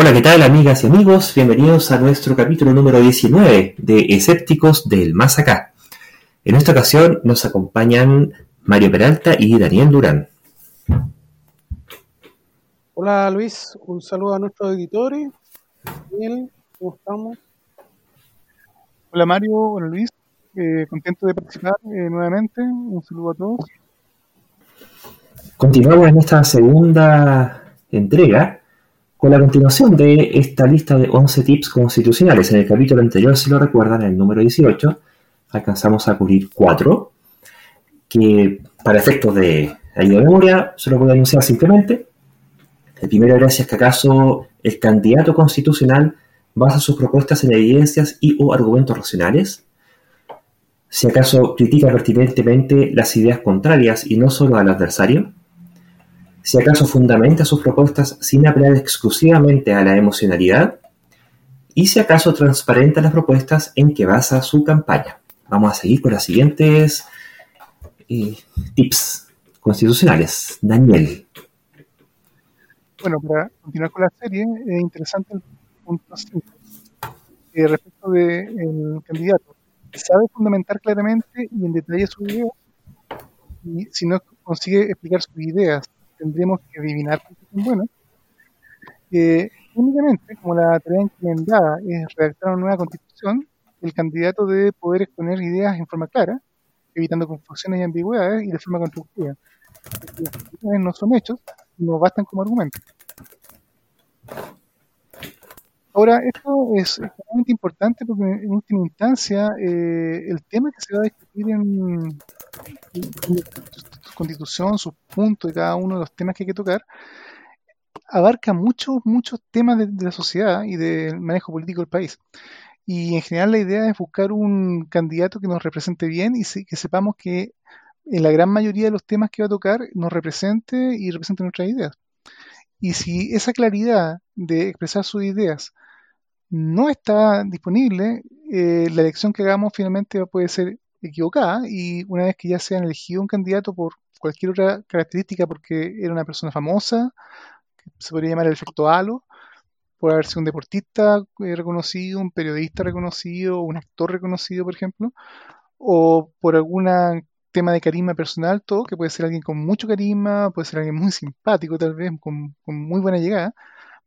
Hola, ¿qué tal amigas y amigos? Bienvenidos a nuestro capítulo número 19 de Escépticos del Más Acá. En esta ocasión nos acompañan Mario Peralta y Daniel Durán. Hola Luis, un saludo a nuestros editores. Daniel, ¿cómo estamos? Hola Mario, hola Luis, eh, contento de participar eh, nuevamente. Un saludo a todos. Continuamos en esta segunda entrega con la continuación de esta lista de 11 tips constitucionales. En el capítulo anterior, si lo recuerdan, en el número 18, alcanzamos a cubrir 4, que para efectos de ayuda de memoria, se lo voy a anunciar simplemente. El primero era si es que acaso el candidato constitucional basa sus propuestas en evidencias y o argumentos racionales, si acaso critica pertinentemente las ideas contrarias y no solo al adversario, si acaso fundamenta sus propuestas sin apelar exclusivamente a la emocionalidad, y si acaso transparenta las propuestas en que basa su campaña. Vamos a seguir con las siguientes eh, tips constitucionales. Daniel. Bueno, para continuar con la serie, es interesante el punto 5 eh, respecto del candidato. Sabe fundamentar claramente y en detalle su idea, y si no consigue explicar sus ideas tendremos que adivinar que son buenas. Eh, únicamente, como la tarea encomendada es redactar una nueva constitución, el candidato debe poder exponer ideas en forma clara, evitando confusiones y ambigüedades y de forma constructiva. Las no son hechos, no bastan como argumentos. Ahora, esto es extremadamente importante porque en última instancia eh, el tema que se va a discutir en, constitución, sus puntos de cada uno de los temas que hay que tocar, abarca muchos, muchos temas de, la sociedad y del manejo político del país. Y en general la idea es buscar un candidato que nos represente bien y que sepamos que en la gran mayoría de los temas que va a tocar nos represente y represente nuestras ideas. Y si esa claridad de expresar sus ideas no está disponible, eh, la elección que hagamos finalmente puede ser equivocada y una vez que ya se ha elegido un candidato por cualquier otra característica porque era una persona famosa, que se podría llamar el efecto halo, por haber sido un deportista eh, reconocido, un periodista reconocido, un actor reconocido, por ejemplo, o por algún tema de carisma personal, todo, que puede ser alguien con mucho carisma, puede ser alguien muy simpático tal vez, con, muy buena llegada,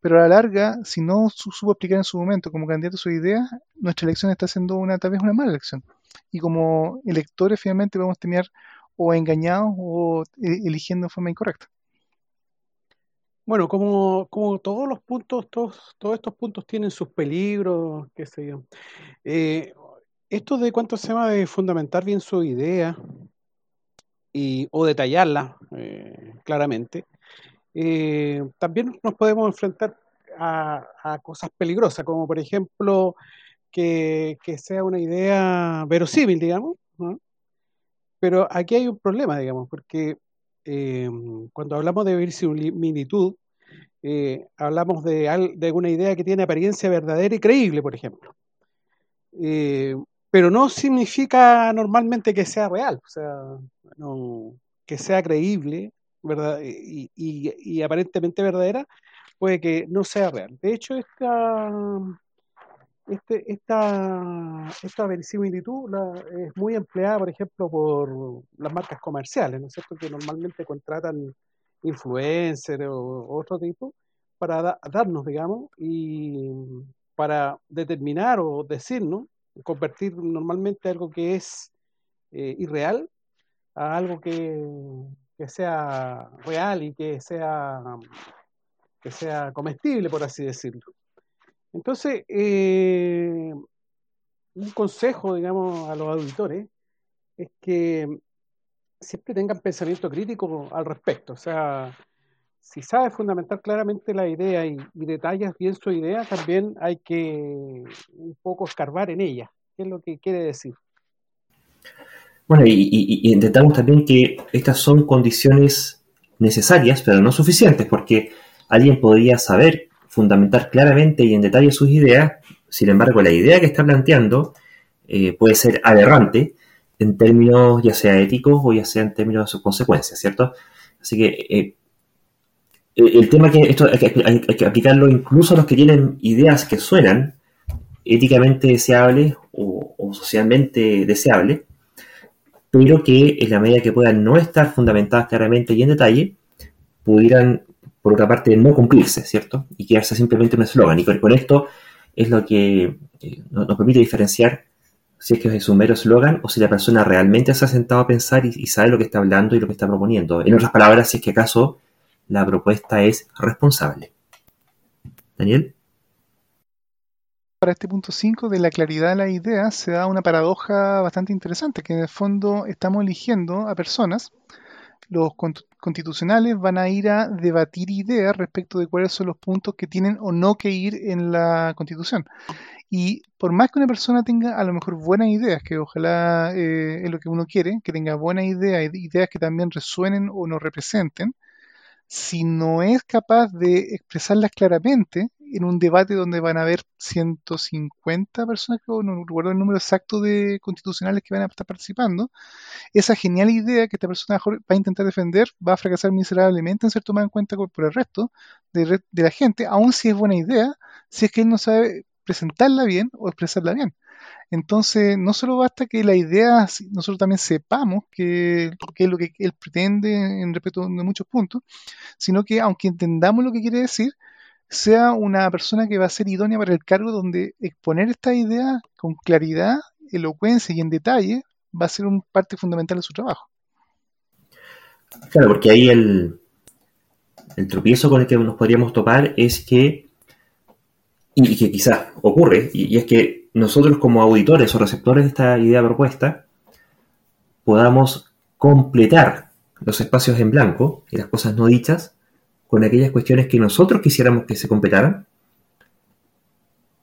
pero a la larga, si no supo explicar en su momento como candidato su idea, nuestra elección está siendo una, tal vez una mala elección. Y como electores finalmente vamos a tener o engañados o eh, eligiendo de forma incorrecta. Bueno, como, como todos los puntos, todos, todos estos puntos tienen sus peligros, qué sé yo. Eh, esto de cuánto se llama de fundamentar bien su idea y, o detallarla eh, claramente, también nos podemos enfrentar a, cosas peligrosas, como por ejemplo que, sea una idea verosímil, digamos. Pero aquí hay un problema, digamos, porque eh, cuando hablamos de verosimilitud, eh, hablamos de, de, una idea que tiene apariencia verdadera y creíble, por ejemplo. Eh, pero no significa normalmente que sea real, o sea, que sea creíble ¿verdad? Y, y, aparentemente verdadera, puede que no sea real. De hecho, esta, este, esta, esta verisimilitud es muy empleada, por ejemplo, por las marcas comerciales, ¿no es cierto? Que normalmente contratan influencers o otro tipo para darnos, digamos, y para determinar o decirnos, convertir normalmente algo que es eh, irreal a algo que, que sea real y que sea, que sea comestible, por así decirlo. Entonces, eh, un consejo, digamos, a los auditores es que siempre tengan pensamiento crítico al respecto. O sea, si sabes fundamentar claramente la idea y, detallas bien su idea, también hay que un poco escarbar en ella. ¿Qué es lo que quiere decir? Bueno, y, y, intentamos también que estas son condiciones necesarias, pero no suficientes, porque alguien podría saber fundamentar claramente y en detalle sus ideas, sin embargo la idea que está planteando eh, puede ser aberrante en términos ya sea éticos o ya sea en términos de sus consecuencias, ¿cierto? Así que eh, el tema que esto hay que, aplicarlo incluso a los que tienen ideas que suenan éticamente deseables o, socialmente deseables, pero que en la medida que puedan no estar fundamentadas claramente y en detalle, pudieran, por otra parte, no cumplirse, ¿cierto? Y quedarse simplemente un eslogan. Y con, esto es lo que eh, nos, permite diferenciar si es que es un mero eslogan o si la persona realmente se ha sentado a pensar y, y, sabe lo que está hablando y lo que está proponiendo. En otras palabras, si es que acaso la propuesta es responsable. Daniel. Para este punto 5 de la claridad de la idea se da una paradoja bastante interesante, que en el fondo estamos eligiendo a personas, los constitucionales van a ir a debatir ideas respecto de cuáles son los puntos que tienen o no que ir en la constitución. Y por más que una persona tenga a lo mejor buenas ideas, que ojalá eh, es lo que uno quiere, que tenga buenas ideas, ideas que también resuenen o nos representen, si no es capaz de expresarlas claramente en un debate donde van a haber 150 personas, no recuerdo el número exacto de constitucionales que van a estar participando, esa genial idea que esta persona va a intentar defender va a fracasar miserablemente en ser tomada en cuenta por el resto de, de la gente, aun si es buena idea, si es que él no sabe presentarla bien o expresarla bien. Entonces, no solo basta que la idea, nosotros también sepamos qué es lo que él pretende en respecto de muchos puntos, sino que aunque entendamos lo que quiere decir, sea una persona que va a ser idónea para el cargo donde exponer esta idea con claridad, elocuencia y en detalle va a ser un parte fundamental de su trabajo. Claro, porque ahí el, el tropiezo con el que nos podríamos topar es que, y que quizás ocurre, y es que nosotros como auditores o receptores de esta idea propuesta podamos completar los espacios en blanco y las cosas no dichas con aquellas cuestiones que nosotros quisiéramos que se completaran,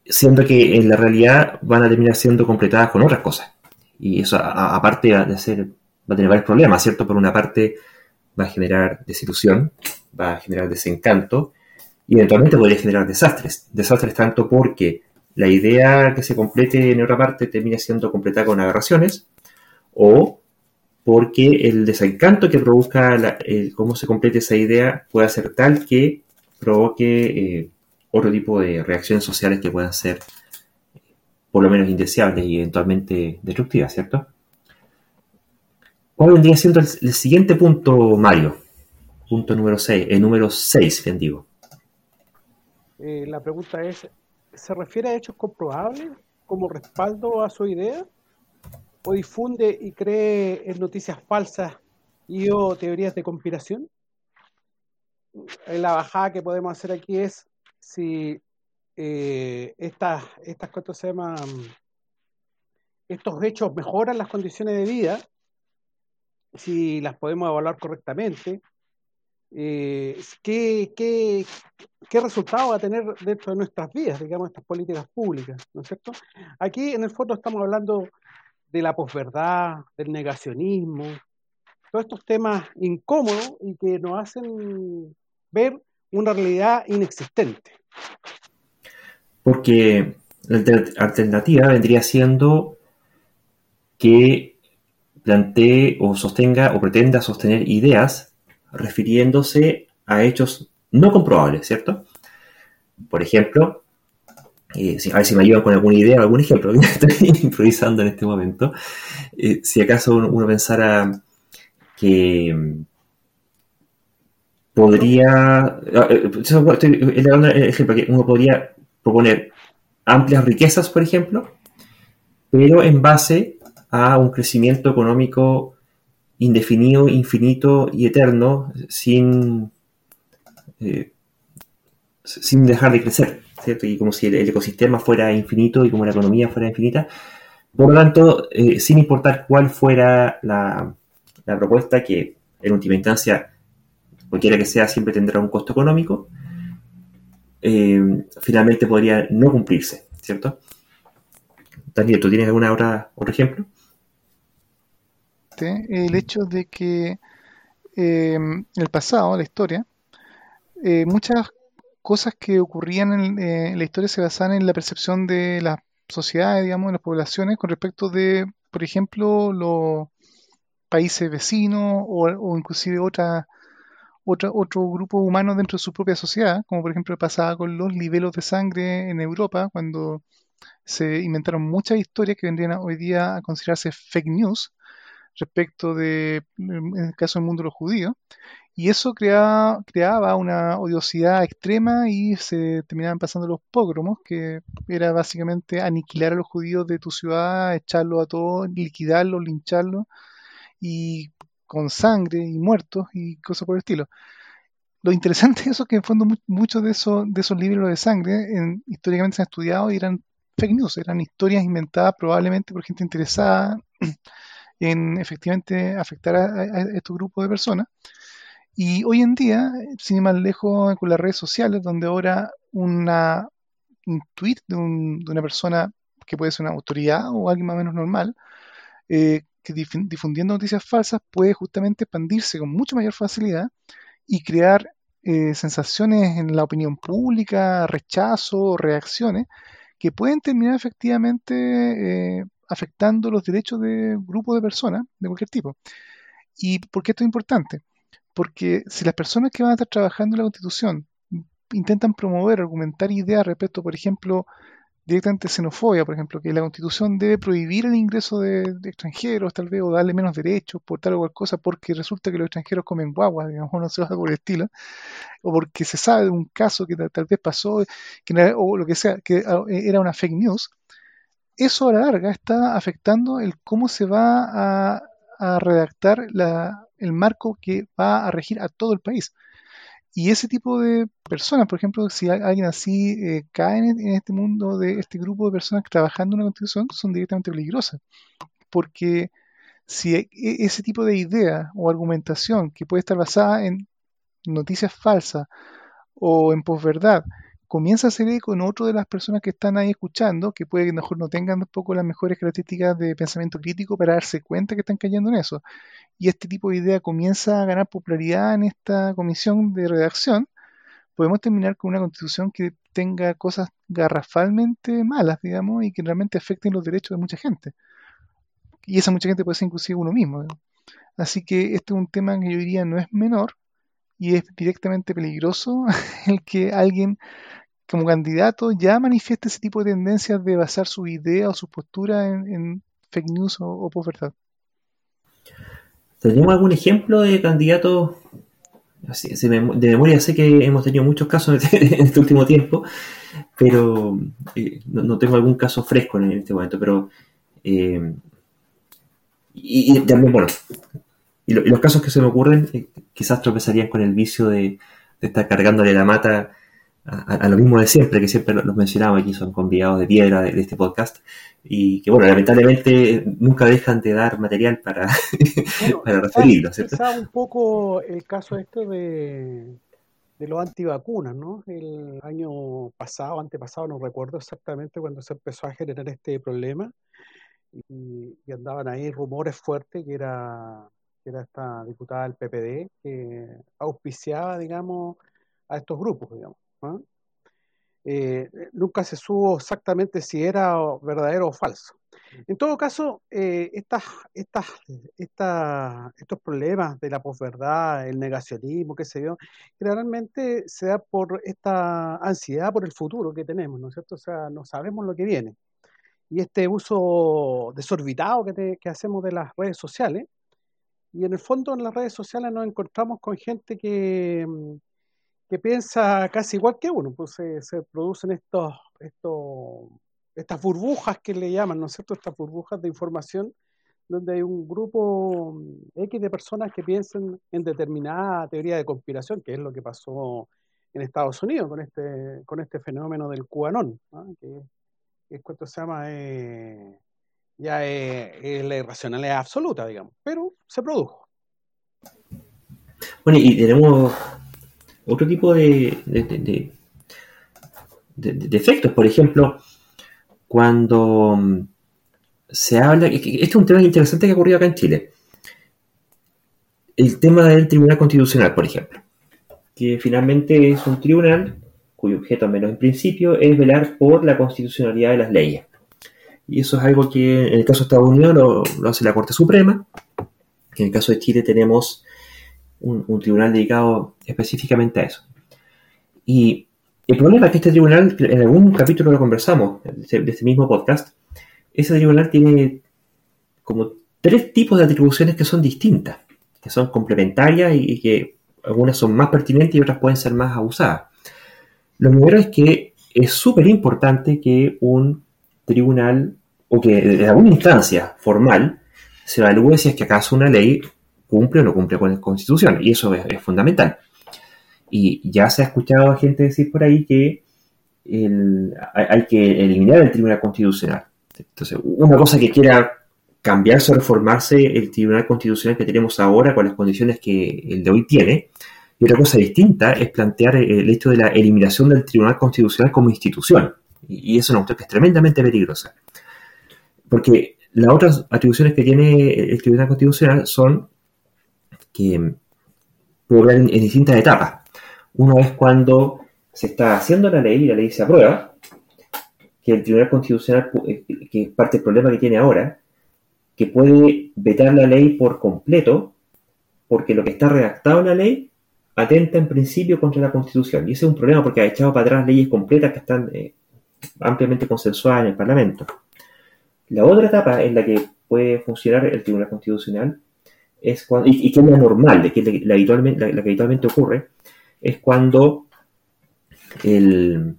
siendo que en la realidad van a terminar siendo completadas con otras cosas. Y eso, aparte de ser, va a tener varios problemas, ¿cierto? Por una parte, va a generar desilusión, va a generar desencanto y eventualmente podría generar desastres. Desastres tanto porque la idea que se complete en otra parte termina siendo completada con aberraciones, o porque el desencanto que provoca cómo se complete esa idea puede ser tal que provoque eh, otro tipo de reacciones sociales que puedan ser por lo menos indeseables y eventualmente destructivas, ¿cierto? ¿Cuál vendría siendo el, siguiente punto, Mario? Punto número 6, el número 6, bien digo. Eh, la pregunta es, se refiere a hechos comprobables como respaldo a su idea? ¿O difunde y cree en noticias falsas y o teorías de conspiración? La bajada que podemos hacer aquí es si eh, estas, estas se llaman? estos hechos mejoran las condiciones de vida, si las podemos evaluar correctamente, eh, ¿qué, qué, qué resultado va a tener dentro de nuestras vidas, digamos, estas políticas públicas, ¿no es cierto? Aquí en el fondo estamos hablando de la posverdad, del negacionismo, todos estos temas incómodos y que nos hacen ver una realidad inexistente. Porque la alternativa vendría siendo que plantee o sostenga o pretenda sostener ideas refiriéndose a hechos no comprobables, ¿cierto? Por ejemplo, a ver si me ayudan con alguna idea o algún ejemplo, estoy improvisando en este momento. Eh, si acaso uno, pensara que mm, podría, ah, eh, estoy el ejemplo, que uno podría proponer amplias riquezas, por ejemplo, pero en base a un crecimiento económico indefinido, infinito y eterno sin, eh, sin dejar de crecer, Y como si el, ecosistema fuera infinito y como la economía fuera infinita. Por lo tanto, eh, sin importar cuál fuera la, propuesta, que en última instancia, cualquiera que sea, siempre tendrá un costo económico, eh, finalmente podría no cumplirse, ¿cierto? Daniel, ¿tú tienes otra, otro ejemplo? el hecho de que en em, el pasado, la historia, eh, muchas cosas que ocurrían eh, en, la historia se basaban en la percepción de las sociedades, digamos, de las poblaciones con respecto de, por ejemplo, los países vecinos o, inclusive otras otro, otro grupo humano dentro de su propia sociedad, como por ejemplo pasaba con los libelos de sangre en Europa, cuando se inventaron muchas historias que vendrían hoy día a considerarse fake news respecto de, en el caso del mundo de los judíos, y eso creaba, creaba una odiosidad extrema y se terminaban pasando los pogromos, que era básicamente aniquilar a los judíos de tu ciudad, echarlos a todos, liquidarlos, lincharlos, y con sangre y muertos y cosas por el estilo. Lo interesante de eso es que en fondo muchos de esos, de esos libros de sangre históricamente se han estudiado y eran fake news, eran historias inventadas probablemente por gente interesada en efectivamente afectar a, estos grupos de personas. Y hoy en día, sin ir más lejos con las redes sociales, donde ahora una, un tweet de, una persona que puede ser una autoridad o alguien más o menos normal, eh, que difundiendo noticias falsas puede justamente expandirse con mucha mayor facilidad y crear eh, sensaciones en la opinión pública, rechazo, reacciones, que pueden terminar efectivamente eh, afectando los derechos de grupos de personas de cualquier tipo. ¿Y por qué esto es importante? Porque si las personas que van a estar trabajando en la Constitución intentan promover, argumentar ideas respecto, por ejemplo, directamente xenofobia, por ejemplo, que la Constitución debe prohibir el ingreso de, extranjeros, tal vez, o darle menos derechos por tal o cual cosa, porque resulta que los extranjeros comen guaguas, digamos, no se va por el estilo, o porque se sabe de un caso que tal, vez pasó, que, o lo que sea, que ah, era una fake news, eso a la larga está afectando el cómo se va a, redactar el marco que va a regir a todo el país. Y ese tipo de personas, por ejemplo, si alguien así eh, cae en, este mundo de este grupo de personas trabajando en una constitución, son directamente peligrosas. Porque si e, e, ese tipo de idea o argumentación que puede estar basada en noticias falsas o en posverdad comienza a ser eco en otro de las personas que están ahí escuchando, que puede que mejor no tengan tampoco las mejores características de pensamiento crítico para darse cuenta que están cayendo en eso. Y este tipo de idea comienza a ganar popularidad en esta comisión de redacción, podemos terminar con una constitución que tenga cosas garrafalmente malas, digamos, y que realmente afecten los derechos de mucha gente. Y esa mucha gente puede ser inclusive uno mismo. Así que este es un tema que yo diría no es menor y es directamente peligroso el que alguien como candidato ya manifiesta ese tipo de tendencias de basar su idea o su postura en, fake news o, o verdad. ¿Tenemos algún ejemplo de candidatos? de memoria sé que hemos tenido muchos casos en este último tiempo, pero eh, no, tengo algún caso fresco en este momento, pero eh, y, también, bueno, y, los casos que se me ocurren eh, quizás tropezarían con el vicio de estar cargándole la mata a, lo mismo de siempre, que siempre los mencionamos aquí, son convidados de piedra de, este podcast, y que bueno, lamentablemente nunca dejan de dar material para, para referirlo, ¿cierto? un poco el caso este de, de los antivacunas, ¿no? El año pasado, antepasado, no recuerdo exactamente cuando se empezó a generar este problema, y, andaban ahí rumores fuertes que era, que era esta diputada del PPD que auspiciaba, digamos, a estos grupos, digamos. ¿Ah? Eh, nunca se supo exactamente si era verdadero o falso. En todo caso, eh, estas, estas, estos problemas de la posverdad, el negacionismo, qué sé yo, generalmente se da por esta ansiedad por el futuro que tenemos, ¿no es cierto? O sea, no sabemos lo que viene. Y este uso desorbitado que, que hacemos de las redes sociales, y en el fondo en las redes sociales nos encontramos con gente que, mm, que piensa casi igual que uno, pues se, producen estos, estos, estas burbujas que le llaman, ¿no es cierto? Estas burbujas de información donde hay un grupo mm, X de personas que piensan en determinada teoría de conspiración, que es lo que pasó en Estados Unidos con este, con este fenómeno del cubanón, que, es cuanto se llama, eh, ya es, la irracionalidad absoluta, digamos, pero se produjo. Bueno, y tenemos otro tipo de, de, efectos. Por ejemplo, cuando mm, se habla, este es un tema interesante que ha ocurrido acá en Chile. El tema del Tribunal Constitucional, por ejemplo, que finalmente es un tribunal cuyo objeto, al menos en principio, es velar por la constitucionalidad de las leyes. Y eso es algo que en el caso de Estados Unidos lo, lo hace la Corte Suprema. En el caso de Chile tenemos un, tribunal dedicado específicamente a eso. Y el problema es que este tribunal, en algún capítulo lo conversamos, de este mismo podcast, ese tribunal tiene como tres tipos de atribuciones que son distintas, que son complementarias y, que algunas son más pertinentes y otras pueden ser más abusadas. Lo primero es que es súper importante que un tribunal o que en alguna instancia formal se evalúe si es que acaso una ley cumple o no cumple con la Constitución. Y eso es, fundamental. Y ya se ha escuchado a gente decir por ahí que hay, que eliminar el Tribunal Constitucional. Entonces, una cosa que quiera cambiarse o reformarse el Tribunal Constitucional que tenemos ahora con las condiciones que el de hoy tiene. Y otra cosa distinta es plantear el hecho de la eliminación del Tribunal Constitucional como institución. Y eso es una que es tremendamente peligrosa. Porque las otras atribuciones que tiene el Tribunal Constitucional son que puede en, distintas etapas. Uno es cuando se está haciendo la ley y la ley se aprueba, que el Tribunal Constitucional, eh, que es parte del problema que tiene ahora, que puede vetar la ley por completo, porque lo que está redactado en la ley atenta en principio contra la Constitución. Y ese es un problema porque ha echado para atrás leyes completas que están eh, ampliamente consensuadas en el Parlamento. La otra etapa en la que puede funcionar el Tribunal Constitucional es cuando, y, que es la normal, que la, habitualmente, la, que habitualmente ocurre, es cuando hay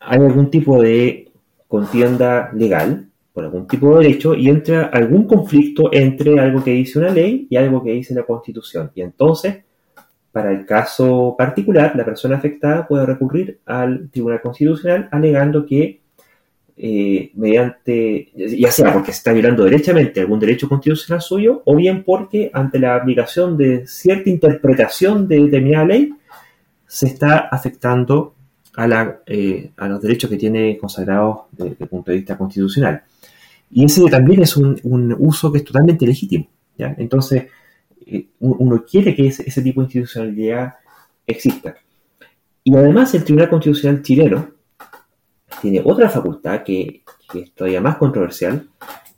algún tipo de contienda legal por algún tipo de derecho y entra algún conflicto entre algo que dice una ley y algo que dice la Constitución. Y entonces, para el caso particular, la persona afectada puede recurrir al Tribunal Constitucional alegando que eh, mediante, ya sea porque se está violando derechamente algún derecho constitucional suyo, o bien porque ante la aplicación de cierta interpretación de determinada ley, se está afectando a, la, eh, a los derechos que tiene consagrados desde el punto de vista constitucional. Y ese también es un, uso que es totalmente legítimo. ¿ya? Entonces, eh, uno quiere que ese tipo de institucionalidad exista. Y además el Tribunal Constitucional chileno, tiene otra facultad que, es todavía más controversial,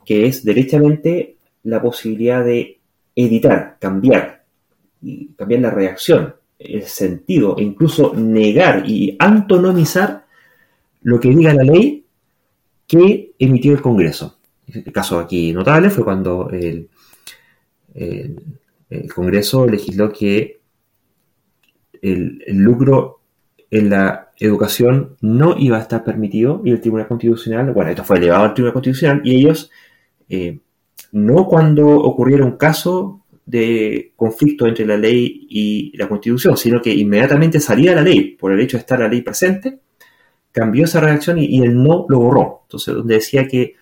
que es derechamente la posibilidad de editar, cambiar, y cambiar la reacción, el sentido, e incluso negar y antonomizar lo que diga la ley que emitió el Congreso. El caso aquí notable fue cuando el, Congreso legisló que el lucro en la educación no iba a estar permitido y el Tribunal Constitucional, bueno, esto fue elevado al Tribunal Constitucional y ellos, eh, no cuando ocurriera un caso de conflicto entre la ley y la Constitución, sino que inmediatamente salía la ley, por el hecho de estar la ley presente, cambió esa redacción y, el no lo borró. Entonces, donde decía que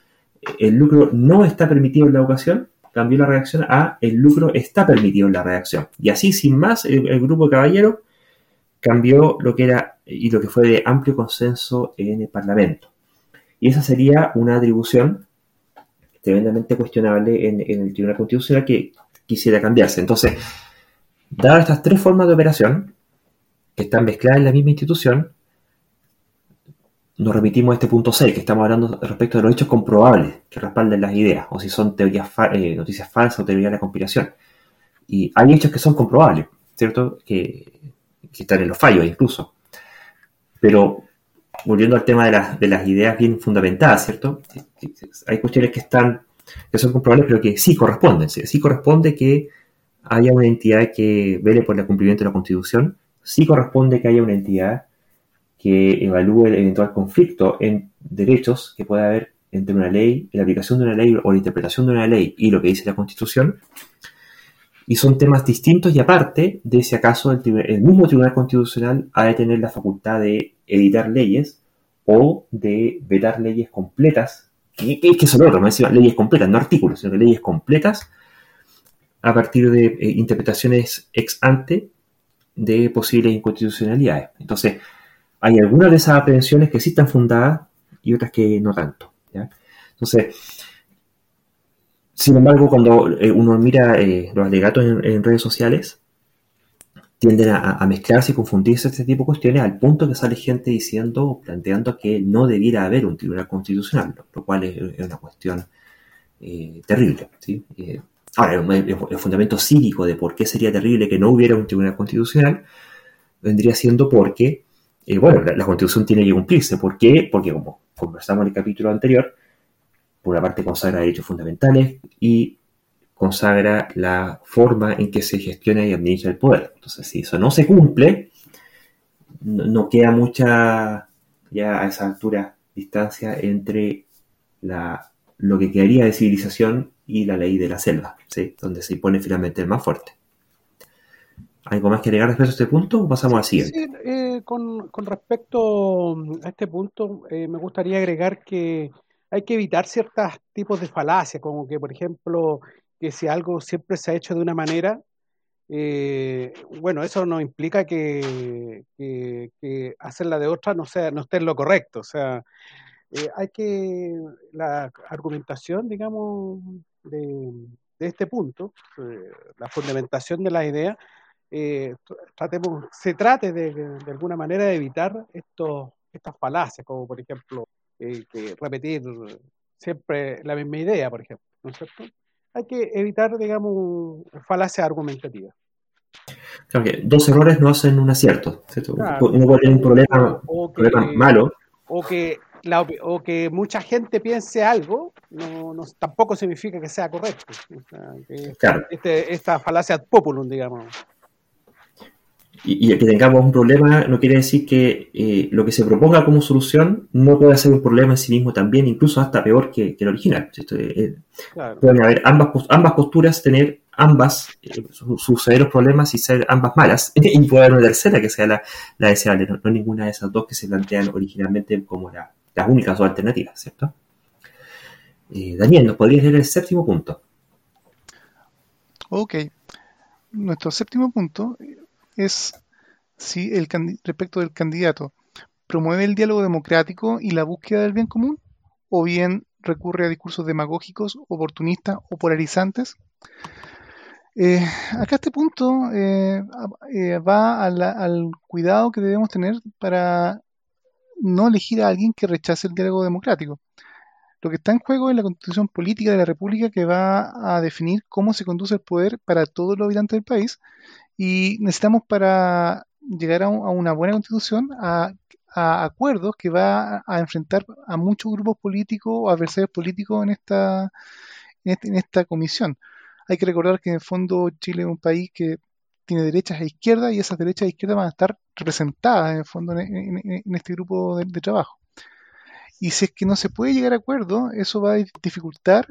el lucro no está permitido en la educación, cambió la redacción a el lucro está permitido en la redacción. Y así, sin más, el, el grupo de caballeros cambió lo que era y lo que fue de amplio consenso en el Parlamento. Y esa sería una atribución tremendamente cuestionable en, el Tribunal Constitucional que quisiera cambiarse. Entonces, dadas estas tres formas de operación, que están mezcladas en la misma institución, nos remitimos a este punto 6, que estamos hablando respecto de los hechos comprobables que respalden las ideas, o si son teorías eh, noticias falsas o teorías de la conspiración. Y hay hechos que son comprobables, ¿cierto? Que que están en los fallos incluso. Pero volviendo al tema de, las ideas bien fundamentadas, ¿cierto? Hay cuestiones que están, que son comprobables, pero que sí corresponden. Sí, corresponde que haya una entidad que vele por el cumplimiento de la Constitución, sí corresponde que haya una entidad que evalúe el eventual conflicto en derechos que pueda haber entre una ley, la aplicación de una ley o la interpretación de una ley y lo que dice la Constitución, y son temas distintos y aparte de si acaso el, mismo Tribunal Constitucional ha de tener la facultad de editar leyes o de vetar leyes completas, que, que son otro, no es leyes completas, no artículos, sino leyes completas a partir de eh, interpretaciones ex ante de posibles inconstitucionalidades. Entonces, hay algunas de esas aprehensiones que sí están fundadas y otras que no tanto. Entonces, sin embargo, cuando eh, uno mira eh, los alegatos en, redes sociales, tienden a, mezclarse y confundirse este tipo de cuestiones al punto que sale gente diciendo planteando que no debiera haber un tribunal constitucional, lo, cual es, una cuestión eh, terrible. Ahora, el, fundamento cívico de por qué sería terrible que no hubiera un tribunal constitucional vendría siendo porque, eh, bueno, la, constitución tiene que cumplirse. ¿Por qué? Porque, como conversamos en el capítulo anterior, por una parte consagra derechos fundamentales y consagra la forma en que se gestiona y administra el poder. Entonces, si eso no se cumple, no, queda mucha, ya a esa altura, distancia entre la, lo que quedaría de civilización y la ley de la selva, ¿sí? donde se impone finalmente el más fuerte. ¿Algo más que agregar respecto a este punto o pasamos al siguiente? Sí, eh, con, respecto a este punto, eh, me gustaría agregar que hay que evitar ciertos tipos de falacias, como que, por ejemplo, que si algo siempre se ha hecho de una manera, eh, bueno, eso no implica que, que, hacerla de otra no sea no esté en lo correcto. O sea, hay que la argumentación, digamos, de, este punto, eh, la fundamentación de la idea, eh, tratemos, se trate de, de, alguna manera de evitar estos, estas falacias, como por ejemplo que repetir siempre la misma idea, por ejemplo, ¿no es cierto? Hay que evitar, digamos, falacias argumentativas. Claro que dos errores no hacen un acierto, ¿cierto? Uno puede tener un problema, problema malo. O que o que mucha gente piense algo, no, no, tampoco significa que sea correcto. este, esta falacia populum, digamos. Y, que tengamos un problema no quiere decir que eh, lo que se proponga como solución no pueda ser un problema en sí mismo también, incluso hasta peor que, el original. Eh, pueden haber ambas, ambas posturas, tener ambas eh, sus severos problemas y ser ambas malas, y puede haber una tercera que sea la, la deseable, no, no, ninguna de esas dos que se plantean originalmente como la, las únicas dos alternativas, ¿cierto? Eh, Daniel, ¿nos podrías leer el séptimo punto? Ok. Nuestro séptimo punto es si el respecto del candidato promueve el diálogo democrático y la búsqueda del bien común o bien recurre a discursos demagógicos, oportunistas o polarizantes. Eh, acá este punto eh, va al cuidado que debemos tener para no elegir a alguien que rechace el diálogo democrático. Lo que está en juego es la constitución política de la República que va a definir cómo se conduce el poder para todos los habitantes del país y necesitamos para llegar a, una buena constitución a, acuerdos que va a, enfrentar a muchos grupos políticos o adversarios políticos en esta, en, este, en esta comisión. Hay que recordar que en el fondo Chile es un país que tiene derechas e izquierdas y esas derechas e izquierdas van a estar representadas en el fondo en, este grupo de, trabajo. Y si es que no se puede llegar a acuerdo, eso va a dificultar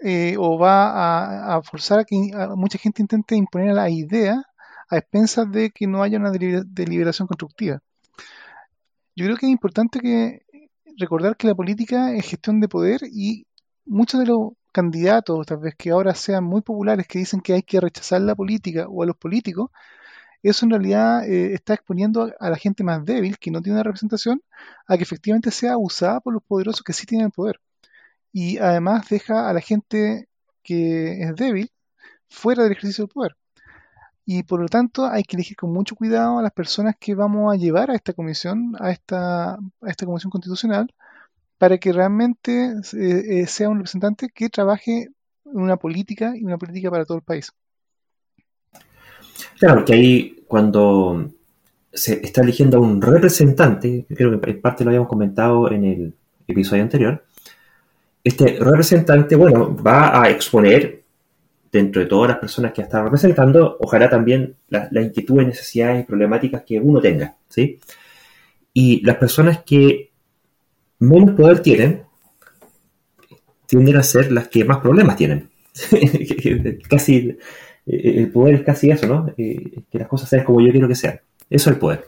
eh, o va a, forzar a que mucha gente intente imponer la idea a expensas de que no haya una deliberación constructiva. Yo creo que es importante que recordar que la política es gestión de poder y muchos de los candidatos, tal vez que ahora sean muy populares, que dicen que hay que rechazar la política o a los políticos, eso en realidad eh, está exponiendo a la gente más débil, que no tiene una representación, a que efectivamente sea usada por los poderosos que sí tienen poder. Y además deja a la gente que es débil fuera del ejercicio del poder. Y por lo tanto hay que elegir con mucho cuidado a las personas que vamos a llevar a esta comisión, a esta, a esta comisión constitucional, para que realmente eh, eh, sea un representante que trabaje en una política y una política para todo el país. Claro, porque ahí cuando se está eligiendo a un representante, creo que en parte lo habíamos comentado en el episodio anterior, este representante, bueno, va a exponer dentro de todas las personas que están representando, ojalá también las inquietudes, necesidades y problemáticas que uno tenga, ¿sí? Y las personas que menos poder tienen, tienden a ser las que más problemas tienen. casi, eh, el poder es casi eso, ¿no? Eh, que las cosas sean como yo quiero que sean. Eso es el poder.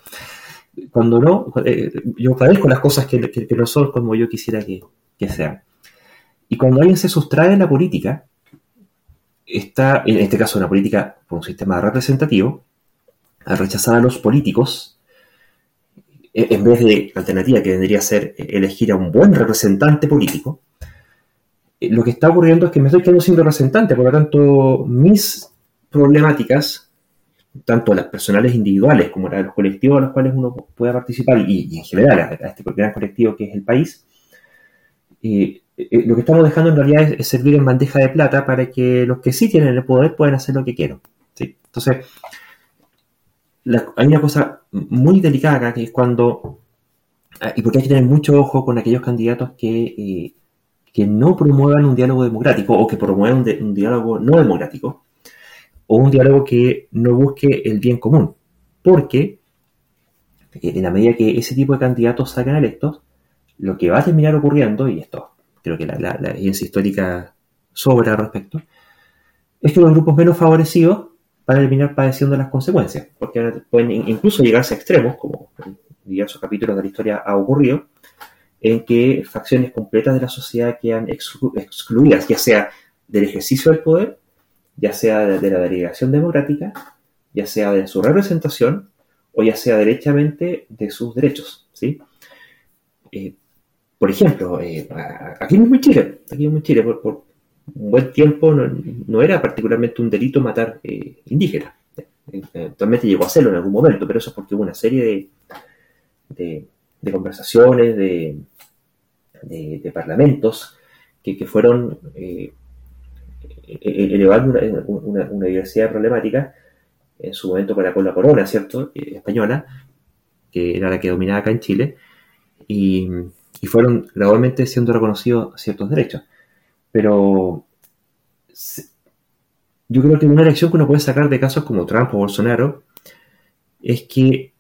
Cuando no, eh, yo padezco las cosas que, no son como yo quisiera que, sean. Y cuando alguien se sustrae de la política, está, en este caso, una política por un sistema representativo, al rechazar a los políticos, en vez de la alternativa que vendría a ser elegir a un buen representante político, eh, lo que está ocurriendo es que me estoy quedando sin representante, por lo tanto, mis problemáticas, tanto las personales individuales como las de los colectivos a los cuales uno pueda participar, y, en general a, este gran colectivo que es el país, eh, eh, lo que estamos dejando en realidad es, servir en bandeja de plata para que los que sí tienen el poder puedan hacer lo que quieran. Entonces, hay una cosa muy delicada acá, que es cuando, ah, y porque hay que tener mucho ojo con aquellos candidatos que, eh, que no promuevan un diálogo democrático o que promuevan un, diálogo no democrático, o un diálogo que no busque el bien común. Porque eh, en la medida que ese tipo de candidatos salgan electos, lo que va a terminar ocurriendo, y esto creo que la, la, evidencia histórica sobra al respecto, es que los grupos menos favorecidos van a terminar padeciendo las consecuencias, porque pueden incluso llegarse a extremos, como en diversos capítulos de la historia ha ocurrido, en que facciones completas de la sociedad quedan excluidas, ya sea del ejercicio del poder, ya sea de, la delegación democrática, ya sea de su representación, o ya sea derechamente de sus derechos. ¿sí? Eh, por ejemplo, eh, aquí mismo en Chile, aquí mismo en Chile, por, un buen tiempo no, era particularmente un delito matar eh, indígenas. Actualmente llegó a serlo en algún momento, pero eso es porque hubo una serie de, conversaciones, de, de, parlamentos que, fueron eh, e, e, elevando una, diversidad de problemáticas en su momento para con la corona, ¿cierto? española, que era la que dominaba acá en Chile, y, y fueron gradualmente siendo reconocidos ciertos derechos. Pero yo creo que una lección que uno puede sacar de casos como Trump o Bolsonaro es que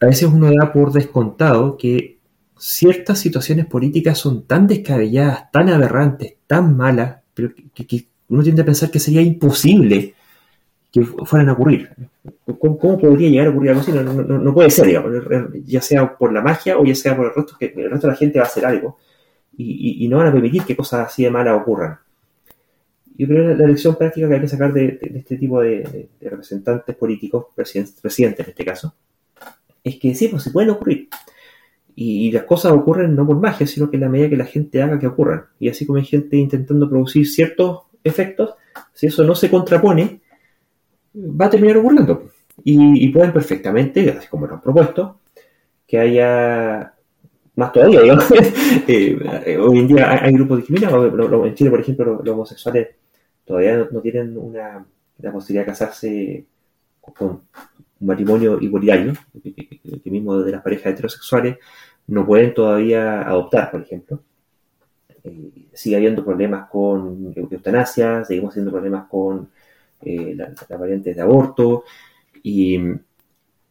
a veces uno da por descontado que ciertas situaciones políticas son tan descabelladas, tan aberrantes, tan malas, pero que, uno tiende a pensar que sería imposible que fueran a ocurrir. ¿Cómo, podría llegar a ocurrir algo así? No, puede ser, ya sea por la magia o ya sea por el resto, que el resto de la gente va a hacer algo y, no van a permitir que cosas así de malas ocurran. Yo creo que la, lección práctica que hay que sacar de, este tipo de, representantes políticos, presidentes, en este caso, es que sí, pues se pueden ocurrir. Y, las cosas ocurren no por magia, sino que en la medida que la gente haga que ocurran. Y así como hay gente intentando producir ciertos efectos, si eso no se contrapone, va a terminar ocurriendo. Y, pueden perfectamente, así como lo han propuesto, que haya más todavía, digamos. Eh, hoy en día hay, grupos discriminados. En Chile, por ejemplo, los, homosexuales todavía no, tienen una, la posibilidad de casarse con un matrimonio igualitario, que, mismo de las parejas heterosexuales no pueden todavía adoptar, por ejemplo. Eh, sigue habiendo problemas con eutanasia, seguimos teniendo problemas con eh, las variantes de aborto, y